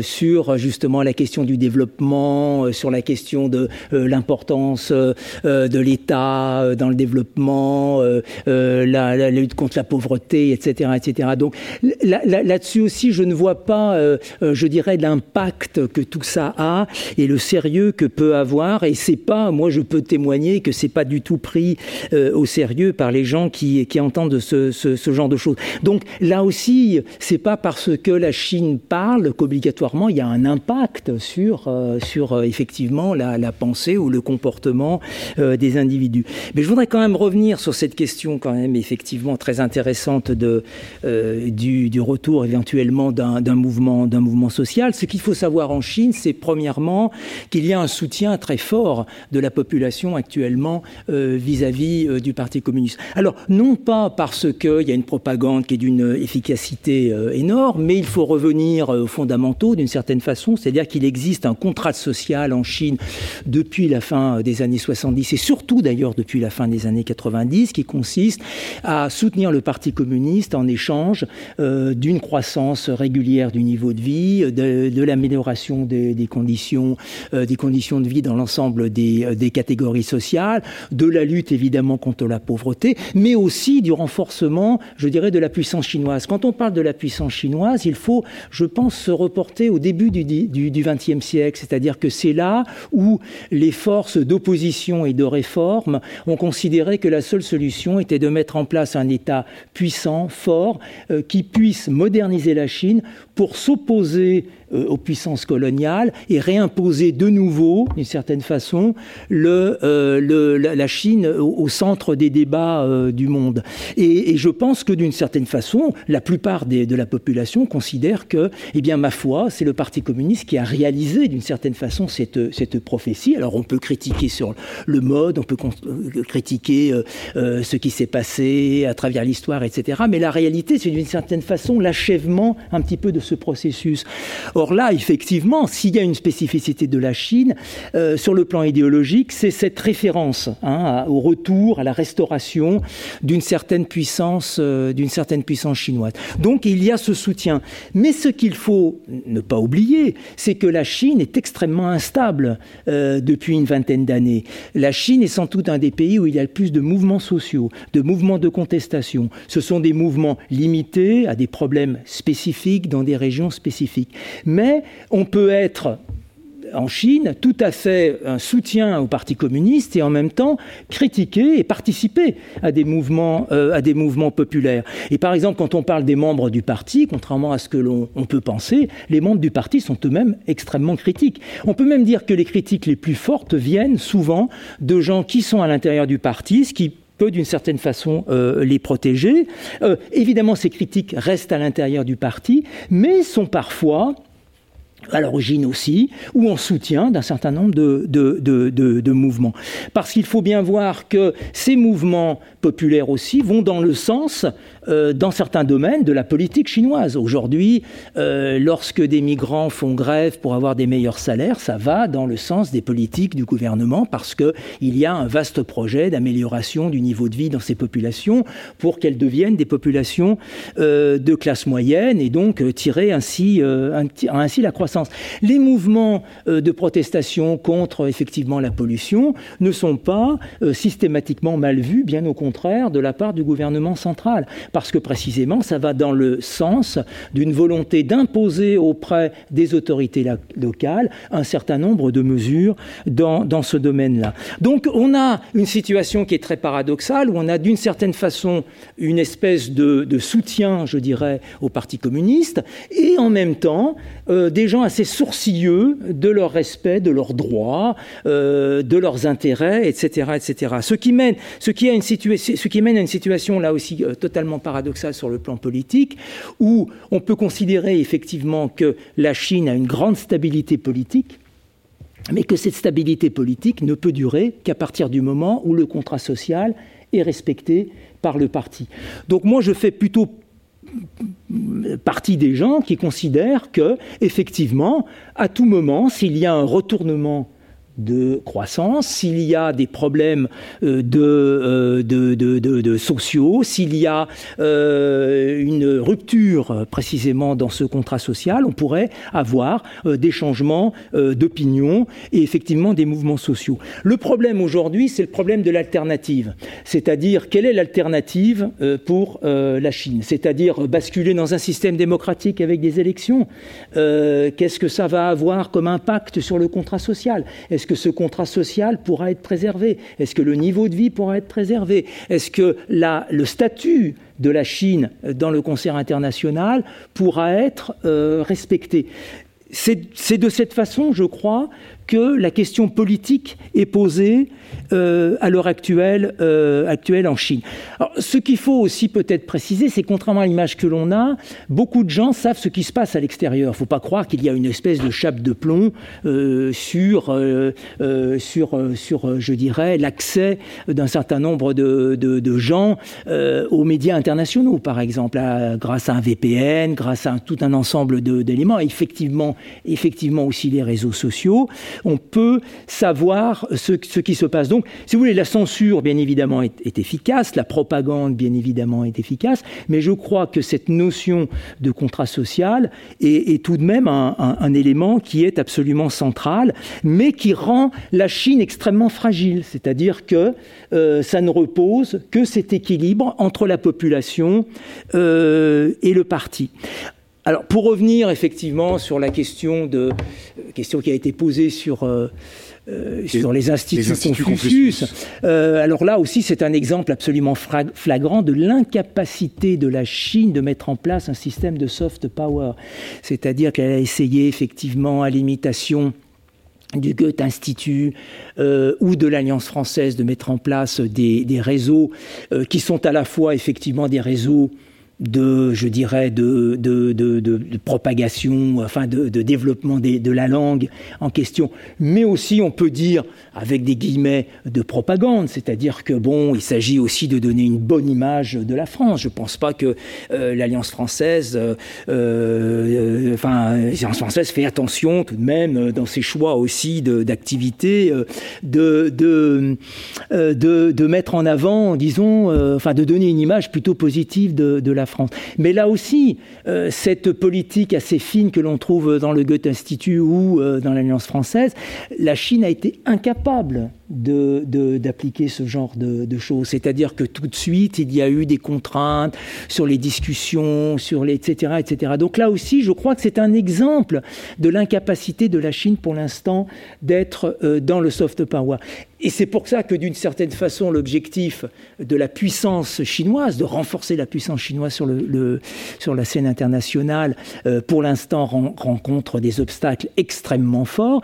Speaker 6: sur justement la question du développement, sur la question de l'importance de l'État dans le développement, la, lutte contre la pauvreté, etc., etc. Donc là-dessus aussi, je ne vois pas, euh, euh, je dirais, l'impact que tout ça a et le sérieux que peut avoir. Et c'est pas, moi, je peux témoigner que c'est pas du tout pris euh, au sérieux par les gens qui, qui entendent ce, ce, genre de choses. Donc là aussi, c'est pas parce que la Chine parle qu'obligatoirement il y a un impact sur, sur effectivement la, la, pensée ou le comportement des individus. Mais je voudrais quand même revenir sur cette question quand même effectivement très intéressante de, du, du retour éventuellement d'un mouvement, d'un mouvement social. Ce qu'il faut savoir en Chine, c'est premièrement qu'il y a un soutien très fort de la population actuellement euh, vis-à-vis euh, du Parti communiste. Alors, non pas parce qu'il y a une propagande qui est d'une efficacité euh, énorme, mais il faut revenir aux fondamentaux d'une certaine façon, c'est-à-dire qu'il existe un contrat social en Chine depuis la fin des années 70 et surtout d'ailleurs depuis la fin des années 90 qui consiste à soutenir le Parti communiste en échange d'une croissance régulière du niveau de vie, de, l'amélioration des, conditions, des conditions de vie dans l'ensemble des, euh, des, catégories sociales, de la lutte évidemment contre la pauvreté, mais aussi du renforcement, je dirais, de la puissance chinoise. Quand on parle de la puissance chinoise, il faut, je pense, se reporter au début du XXe siècle, c'est-à-dire que c'est là où les forces d'opposition et de réforme ont considéré que la seule solution était de mettre en place un État puissant, fort, euh, qui puisse moderniser la Chine pour s'opposer euh, aux puissances coloniales et réimposer de nouveau, d'une certaine façon, le, euh, le, la, Chine au, centre des débats euh, du monde. Et, et, je pense que d'une certaine façon, la plupart des, de la population considère que, eh bien, ma foi, c'est le Parti communiste qui a réalisé d'une certaine façon cette, cette prophétie. Alors on peut critiquer sur le mode, on peut critiquer ce qui s'est passé à travers l'histoire, etc. Mais la réalité, c'est d'une certaine façon l'achèvement un petit peu de ce processus. Or là, effectivement, s'il y a une spécificité de la Chine, euh, sur le plan idéologique, c'est cette référence hein, au retour, à la restauration d'une certaine puissance, euh, d'une certaine puissance chinoise. Donc il y a ce soutien. Mais ce qu'il faut ne pas oublier, c'est que la Chine est extrêmement instable euh, depuis une vingtaine d'années. La Chine est sans doute un des pays où il y a le plus de mouvements sociaux, de mouvements de contestation. Ce sont des mouvements limités à des problèmes spécifiques dans des régions spécifiques. Mais on peut être en Chine tout à fait un soutien au Parti communiste et en même temps critiquer et participer à des mouvements, euh, à des mouvements populaires. Et par exemple, quand on parle des membres du parti, contrairement à ce que l'on peut penser, les membres du parti sont eux-mêmes extrêmement critiques. On peut même dire que les critiques les plus fortes viennent souvent de gens qui sont à l'intérieur du parti, ce qui peut d'une certaine façon euh, les protéger. Euh, évidemment, ces critiques restent à l'intérieur du parti, mais sont parfois à l'origine aussi, ou en soutien d'un certain nombre de, mouvements. Parce qu'il faut bien voir que ces mouvements populaires aussi vont dans le sens euh, dans certains domaines de la politique chinoise. Aujourd'hui, euh, lorsque des migrants font grève pour avoir des meilleurs salaires, ça va dans le sens des politiques du gouvernement parce qu'il y a un vaste projet d'amélioration du niveau de vie dans ces populations pour qu'elles deviennent des populations euh, de classe moyenne et donc tirer ainsi, ainsi la croissance. Les mouvements de protestation contre effectivement la pollution ne sont pas systématiquement mal vus, bien au contraire, de la part du gouvernement central parce que précisément ça va dans le sens d'une volonté d'imposer auprès des autorités locales un certain nombre de mesures dans, dans ce domaine-là. Donc on a une situation qui est très paradoxale, où on a d'une certaine façon une espèce de, soutien, je dirais, au Parti communiste, et en même temps euh, des gens assez sourcilleux de leur respect, de leurs droits, euh, de leurs intérêts, etc., etc. Ce qui mène, ce qui, a une ce qui mène à une situation là aussi euh, totalement paradoxal sur le plan politique, où on peut considérer effectivement que la Chine a une grande stabilité politique, mais que cette stabilité politique ne peut durer qu'à partir du moment où le contrat social est respecté par le parti. Donc moi, je fais plutôt partie des gens qui considèrent que, effectivement, à tout moment, s'il y a un retournement de croissance, s'il y a des problèmes euh, euh, de, sociaux, s'il y a euh, une rupture précisément dans ce contrat social, on pourrait avoir des changements d'opinion et effectivement des mouvements sociaux. Le problème aujourd'hui, c'est le problème de l'alternative, c'est-à-dire quelle est l'alternative pour la Chine, c'est-à-dire basculer dans un système démocratique avec des élections? Qu'est-ce que ça va avoir comme impact sur le contrat social? Que ce contrat social pourra être préservé? Est-ce que le niveau de vie pourra être préservé? Est-ce que le statut de la Chine dans le concert international pourra être euh, respecté? C'est de cette façon, je crois, que la question politique est posée euh, à l'heure actuelle, euh, actuelle en Chine. Alors, ce qu'il faut aussi peut-être préciser, c'est contrairement à l'image que l'on a, beaucoup de gens savent ce qui se passe à l'extérieur. Il ne faut pas croire qu'il y a une espèce de chape de plomb euh, sur, euh, euh, sur, sur, je dirais, l'accès d'un certain nombre de, de, de gens aux médias internationaux, par exemple, grâce à un VPN, grâce à tout un ensemble d'éléments, effectivement, effectivement aussi les réseaux sociaux on peut savoir ce, qui se passe. Donc, si vous voulez, la censure, bien évidemment, est, efficace, la propagande, bien évidemment, est efficace, mais je crois que cette notion de contrat social est, tout de même un, élément qui est absolument central, mais qui rend la Chine extrêmement fragile. C'est-à-dire que euh, ça ne repose que cet équilibre entre la population euh, et le parti. Alors, pour revenir effectivement sur la question, de, question qui a été posée sur, euh, euh, sur les instituts, Confucius, euh, alors là aussi, c'est un exemple absolument flagrant de l'incapacité de la Chine de mettre en place un système de soft power. C'est-à-dire qu'elle a essayé effectivement, à l'imitation du Goethe Institut ou de l'Alliance française de mettre en place des, des réseaux qui sont à la fois effectivement des réseaux de, je dirais, de, de, de, de propagation, enfin de, développement de la langue en question, mais aussi, on peut dire, avec des guillemets, de propagande, c'est-à-dire que bon, il s'agit aussi de donner une bonne image de la France. Je ne pense pas que euh, l'Alliance française, euh, euh, l'Alliance française fait attention tout de même dans ses choix aussi d'activité, de, de, de, de, mettre en avant, disons, enfin, de donner une image plutôt positive de, de la Mais là aussi, euh, cette politique assez fine que l'on trouve dans le Goethe Institut ou euh, dans l'Alliance française, la Chine a été incapable d'appliquer de, ce genre de, choses. C'est-à-dire que tout de suite, il y a eu des contraintes sur les discussions, sur les etc., etc. Donc là aussi, je crois que c'est un exemple de l'incapacité de la Chine pour l'instant d'être euh, dans le soft power. Et c'est pour ça que d'une certaine façon, l'objectif de la puissance chinoise, de renforcer la puissance chinoise sur, le, sur la scène internationale, euh, pour l'instant rencontre des obstacles extrêmement forts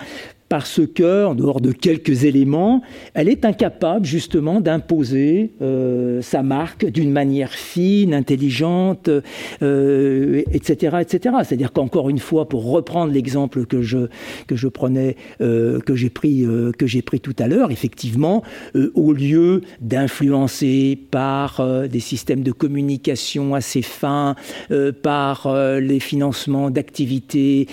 Speaker 6: parce que, en dehors de quelques éléments, elle est incapable justement d'imposer euh, sa marque d'une manière fine, intelligente, euh, etc., etc. C'est-à-dire qu'encore une fois, pour reprendre l'exemple que je que je prenais, euh, que j'ai pris que j'ai pris tout à l'heure, effectivement, au lieu d'influencer par des systèmes de communication assez fins, par les financements d'activités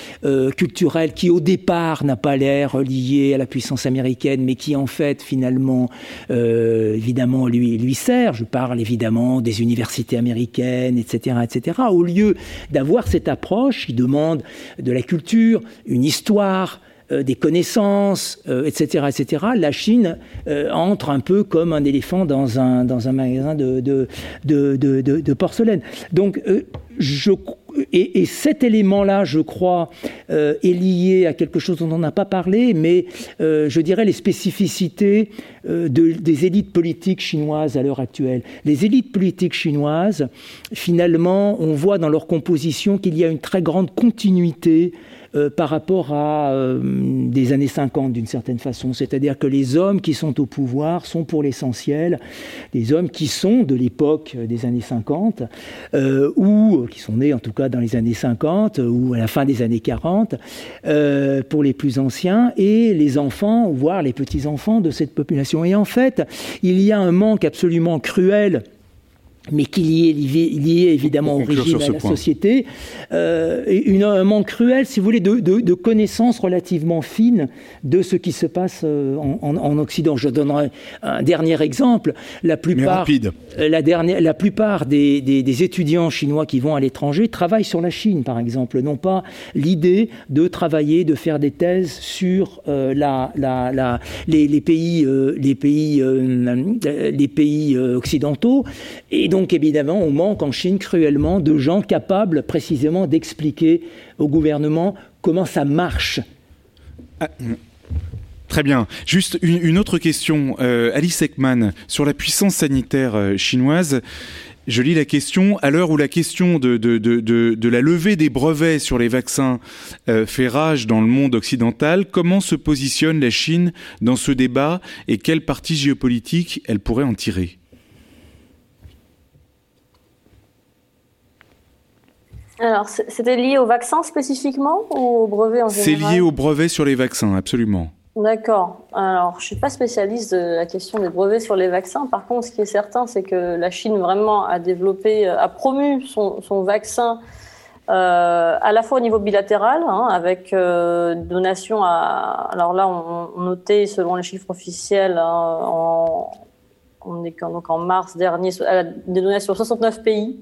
Speaker 6: culturelles qui au départ n'a pas l'air relié à la puissance américaine, mais qui en fait finalement, euh, évidemment, lui, sert. Je parle évidemment des universités américaines, etc., etc. Au lieu d'avoir cette approche qui demande de la culture, une histoire, euh, des connaissances, etc., euh, etc., la Chine entre un peu comme un éléphant dans un, dans un magasin de, de, de, porcelaine. Donc, je et, cet élément-là, je crois, euh, est lié à quelque chose dont on n'a pas parlé, mais euh, je dirais les spécificités euh, des élites politiques chinoises à l'heure actuelle. Les élites politiques chinoises, finalement, on voit dans leur composition qu'il y a une très grande continuité euh, par rapport à euh, des années 50 d'une certaine façon. C'est-à-dire que les hommes qui sont au pouvoir sont pour l'essentiel des hommes qui sont de l'époque des années 50 euh, ou qui sont nés en tout cas dans les années 50 ou à la fin des années 40 pour les plus anciens et les enfants, voire les petits-enfants de cette population. Et en fait, il y a un manque absolument cruel mais qui liait, lié évidemment au régime à la société, euh, une, un manque cruel, si vous voulez, de, de, connaissances relativement fines de ce qui se passe euh, en, Occident. Je donnerai un dernier exemple. La plupart, euh, la, dernière, la plupart des, des, étudiants chinois qui vont à l'étranger travaillent sur la Chine, par exemple, n'ont pas l'idée de travailler, de faire des thèses sur la, la, la, les, les pays, les pays, les pays occidentaux. Et donc évidemment, on manque en Chine cruellement de gens capables précisément d'expliquer au gouvernement comment ça marche.
Speaker 4: Ah, très bien. Juste une, autre question, euh, Alice Ekman, sur la puissance sanitaire euh, chinoise. Je lis la question. À l'heure où la question de, de, la levée des brevets sur les vaccins euh, fait rage dans le monde occidental, comment se positionne la Chine dans ce débat et quelle partie géopolitique elle pourrait en tirer?
Speaker 5: Alors, c'était lié au vaccin spécifiquement ou au brevet en
Speaker 4: général C'est lié au brevet sur les vaccins, absolument.
Speaker 5: D'accord. Alors, je ne suis pas spécialiste de la question des brevets sur les vaccins. Par contre, ce qui est certain, c'est que la Chine vraiment a développé, a promu son, vaccin euh, à la fois au niveau bilatéral, hein, avec euh, donations à. Alors là, on, notait, selon les chiffres officiels, hein, en, on est donc en mars dernier, des donations à 69 pays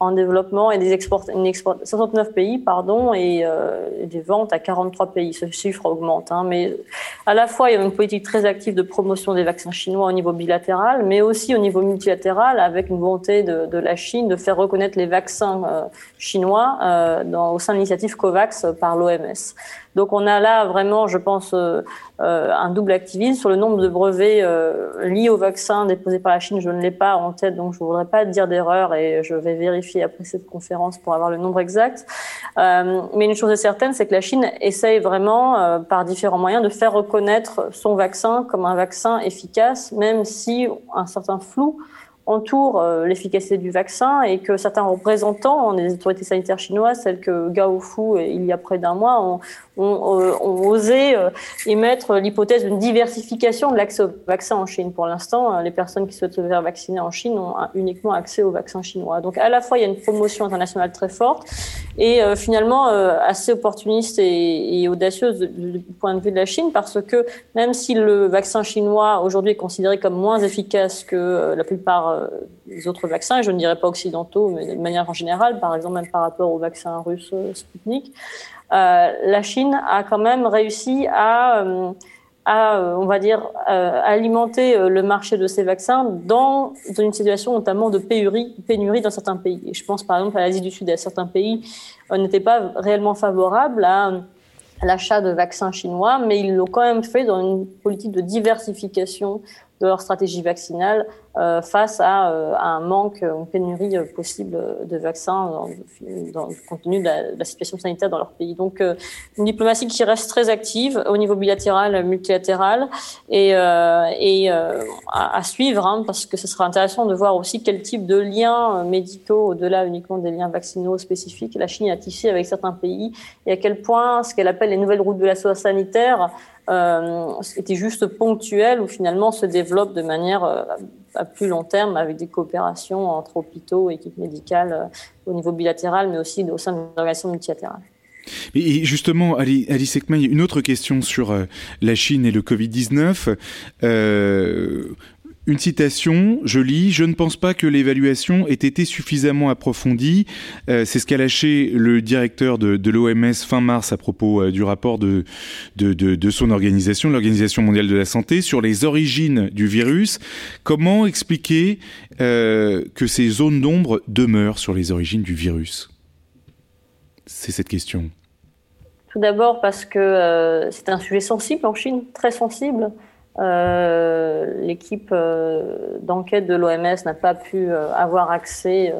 Speaker 5: en développement et des export, 69 pays pardon euh, et, des ventes à 43 pays. Ce chiffre augmente, hein, mais à la fois il y a une politique très active de promotion des vaccins chinois au niveau bilatéral, mais aussi au niveau multilatéral avec une volonté de, la Chine de faire reconnaître les vaccins euh, chinois euh, dans, au sein de l'initiative COVAX par l'OMS. Donc on a là vraiment, je pense, euh, euh, un double activisme sur le nombre de brevets euh, liés au vaccin déposés par la Chine. Je ne l'ai pas en tête, donc je ne voudrais pas dire d'erreur et je vais vérifier après cette conférence pour avoir le nombre exact. mais une chose est certaine, c'est que la Chine essaye vraiment, par différents moyens, de faire reconnaître son vaccin comme un vaccin efficace, même si un certain flou entoure euh, l'efficacité du vaccin et que certains représentants des autorités sanitaires chinoises, tels que Gao Fu, il y a près d'un mois, ont, euh, osé euh, émettre l'hypothèse d'une diversification de l'accès au vaccin en Chine. Pour l'instant, les personnes qui souhaitent se faire vacciner en Chine ont uniquement accès au vaccin chinois. Donc à la fois, il y a une promotion internationale très forte et finalement assez opportuniste et audacieuse du point de vue de la Chine parce que même si le vaccin chinois aujourd'hui est considéré comme moins efficace que la plupart les autres vaccins, je ne dirais pas occidentaux, mais de manière en générale, par exemple même par rapport au vaccin russe euh, Sputnik, euh, la Chine a quand même réussi à, euh, on va dire, alimenter le marché de ces vaccins dans une situation notamment de pénurie, pénurie dans certains pays. Je pense par exemple à l'Asie du Sud, à certains pays n'étaient pas réellement favorables à l'achat de vaccins chinois, mais ils l'ont quand même fait dans une politique de diversification de leur stratégie vaccinale euh, face à, euh, un manque, une pénurie possible de vaccins dans, dans, compte tenu de la, situation sanitaire dans leur pays. Donc, euh, une diplomatie qui reste très active au niveau bilatéral, multilatéral et, et à, à, suivre, hein, parce que ce sera intéressant de voir aussi quel type de liens médicaux, au-delà uniquement des liens vaccinaux spécifiques, la Chine a tissé avec certains pays et à quel point ce qu'elle appelle les nouvelles routes de la soie sanitaire euh, était juste ponctuel ou finalement se développe de manière euh, à plus long terme avec des coopérations entre hôpitaux, équipes médicales euh, au niveau bilatéral, mais aussi au sein de l'organisation multilatérale.
Speaker 4: Et justement, Alice Ekman, une autre question sur la Chine et le Covid-19. Euh, une citation, je lis, je ne pense pas que l'évaluation ait été suffisamment approfondie. Euh, c'est ce qu'a lâché le directeur de, l'OMS fin mars à propos euh, du rapport de, de, de, son organisation, l'Organisation mondiale de la santé, sur les origines du virus. Comment expliquer euh, que ces zones d'ombre demeurent sur les origines du virus? C'est cette question.
Speaker 5: Tout d'abord parce que c'est un sujet sensible en Chine, très sensible. Euh, l'équipe euh, d'enquête de l'OMS n'a pas pu euh, avoir accès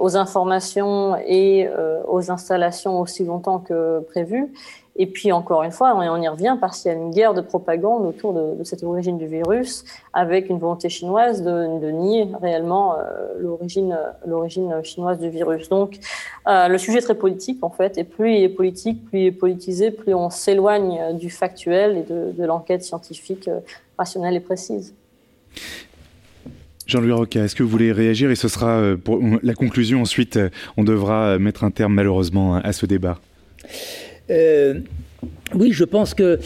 Speaker 5: aux informations et aux installations aussi longtemps que prévu. Et puis encore une fois, on y revient parce qu'il y a une guerre de propagande autour de, cette origine du virus, avec une volonté chinoise de, nier réellement euh, l'origine, l'origine chinoise du virus. Donc, euh, le sujet est très politique en fait, et plus il est politique, plus il est politisé, plus on s'éloigne du factuel et de, l'enquête scientifique euh, rationnelle et précise.
Speaker 4: Jean-Louis Roca, est-ce que vous voulez réagir et ce sera pour la conclusion ensuite, on devra mettre un terme malheureusement à ce débat.
Speaker 6: Uh, Oui, je pense que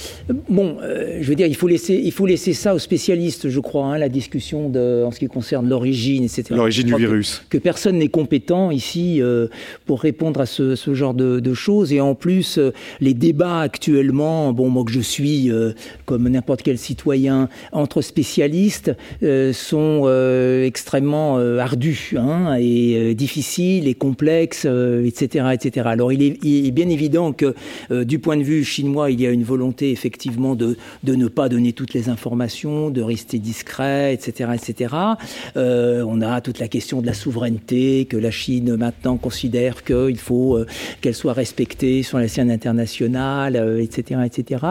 Speaker 6: bon, euh, je veux dire, il faut laisser, il faut laisser ça aux spécialistes, je crois, hein, la discussion de, en ce qui concerne l'origine, etc.
Speaker 4: L'origine du virus.
Speaker 6: Que, personne n'est compétent ici euh, pour répondre à ce, ce genre de, de, choses. Et en plus, euh, les débats actuellement, bon, moi que je suis comme n'importe quel citoyen entre spécialistes, sont extrêmement ardus hein, et difficiles et complexes, etc., etc. Alors, il est, il est bien évident que du point de vue chinois il y a une volonté effectivement de, de ne pas donner toutes les informations, de rester discret, etc. etc. Euh, on a toute la question de la souveraineté, que la Chine maintenant considère qu'il faut euh, qu'elle soit respectée sur la scène internationale, etc. Euh, etc.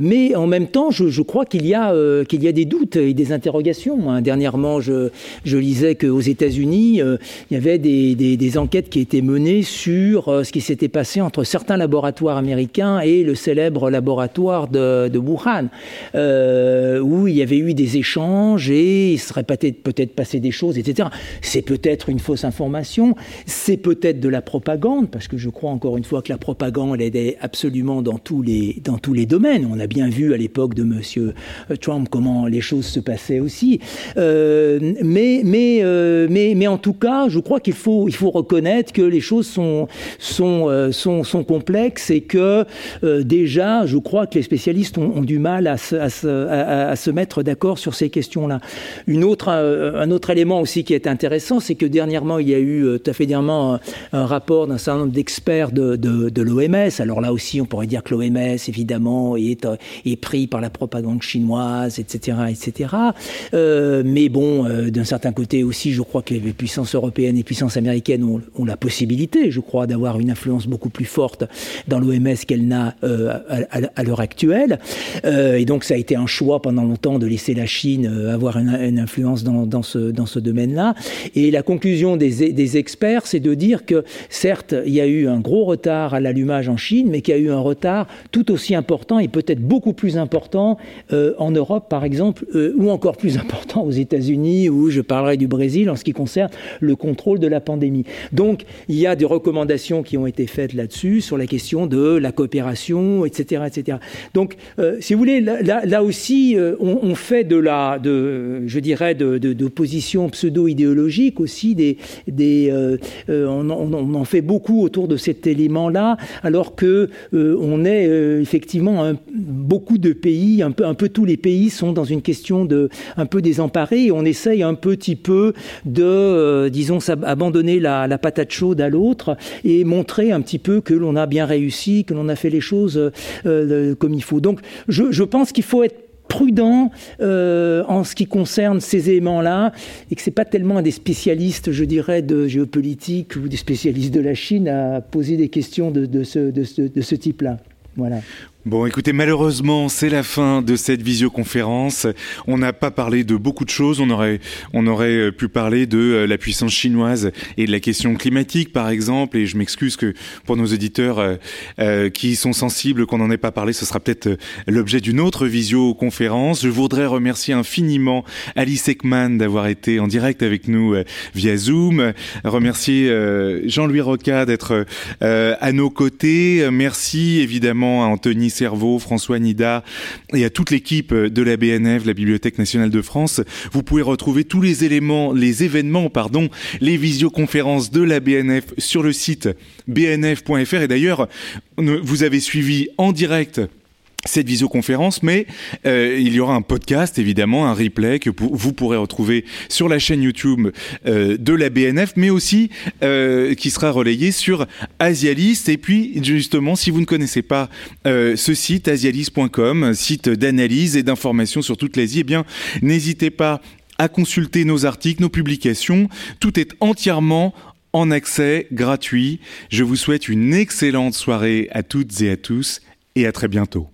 Speaker 6: mais en même temps, je, crois qu'il y, a, y a des doutes et des interrogations. Hein. Dernièrement, je, lisais qu'aux États-Unis, il y avait des, des, des, enquêtes qui étaient menées sur ce qui s'était passé entre certains laboratoires américains et le célèbre laboratoire de, Wuhan, euh, où il y avait eu des échanges et il serait peut-être passé des choses, etc. C'est peut-être une fausse information, c'est peut-être de la propagande, parce que je crois encore une fois que la propagande, elle est absolument dans tous les, dans tous les domaines. On a bien vu à l'époque de M. Trump comment les choses se passaient aussi. Euh, mais, mais, euh, mais, mais en tout cas, je crois qu'il faut, il faut reconnaître que les choses sont, sont, sont complexes et que déjà, je crois que les spécialistes ont, du mal à se, mettre d'accord sur ces questions-là. Une autre, euh, un autre élément aussi qui est intéressant, c'est que dernièrement, il y a eu, euh, tout à fait dernièrement, un, rapport d'un certain nombre d'experts de, de, l'OMS. Alors là aussi, on pourrait dire que l'OMS, évidemment, est, euh, est pris par la propagande chinoise, etc., etc. Euh, mais bon, d'un certain côté aussi, je crois que les puissances européennes et puissances américaines ont, ont la possibilité, je crois, d'avoir une influence beaucoup plus forte dans l'OMS qu'elle n'a euh, à, l'heure actuelle. Euh, et donc ça a été un choix pendant longtemps de laisser la Chine euh, avoir une, influence dans, ce, domaine-là. Et la conclusion des, des experts, c'est de dire que certes, il y a eu un gros retard à l'allumage en Chine, mais qu'il y a eu un retard tout aussi important et peut-être beaucoup plus important en Europe, par exemple, ou encore plus important aux États-Unis, ou je parlerai du Brésil en ce qui concerne le contrôle de la pandémie. Donc, il y a des recommandations qui ont été faites là-dessus sur la question de la coopération etc., etc. Donc, euh, si vous voulez, là, aussi, euh, on, fait de la, je dirais, de, de, pseudo-idéologique aussi euh, on, en fait beaucoup autour de cet élément-là, alors que on est effectivement beaucoup de pays, un peu, un peu tous les pays sont dans une question de un peu désemparés et on essaye un petit peu de, disons, abandonner la, la patate chaude à l'autre et montrer un petit peu que l'on a bien réussi, que l'on a fait les choses euh, comme il faut. Donc je, pense qu'il faut être prudent euh, en ce qui concerne ces éléments-là et que c'est pas tellement à des spécialistes, je dirais, de géopolitique ou des spécialistes de la Chine à poser des questions de, ce, de ce type-là. Voilà.
Speaker 4: Bon, écoutez, malheureusement, c'est la fin de cette visioconférence. On n'a pas parlé de beaucoup de choses. On aurait, on aurait euh, pu parler de euh, la puissance chinoise et de la question climatique, par exemple. Et je m'excuse que pour nos auditeurs euh, qui sont sensibles qu'on n'en ait pas parlé, ce sera peut-être l'objet d'une autre visioconférence. Je voudrais remercier infiniment Alice Ekman d'avoir été en direct avec nous via Zoom. Remercier Jean-Louis Roca d'être à nos côtés. Merci évidemment à Anthony Cerveau, François Nida et à toute l'équipe de la BNF, la Bibliothèque nationale de France. Vous pouvez retrouver tous les éléments, les événements, pardon, les visioconférences de la BNF sur le site bnf.fr. Et d'ailleurs, vous avez suivi en direct cette visioconférence, mais euh, il y aura un podcast, évidemment, un replay que vous pourrez retrouver sur la chaîne YouTube euh, de la BNF, mais aussi euh, qui sera relayé sur Asialist. Et puis, justement, si vous ne connaissez pas ce site, asialist.com, site d'analyse et d'information sur toute l'Asie, eh bien, n'hésitez pas à consulter nos articles, nos publications. Tout est entièrement en accès gratuit. Je vous souhaite une excellente soirée à toutes et à tous et à très bientôt.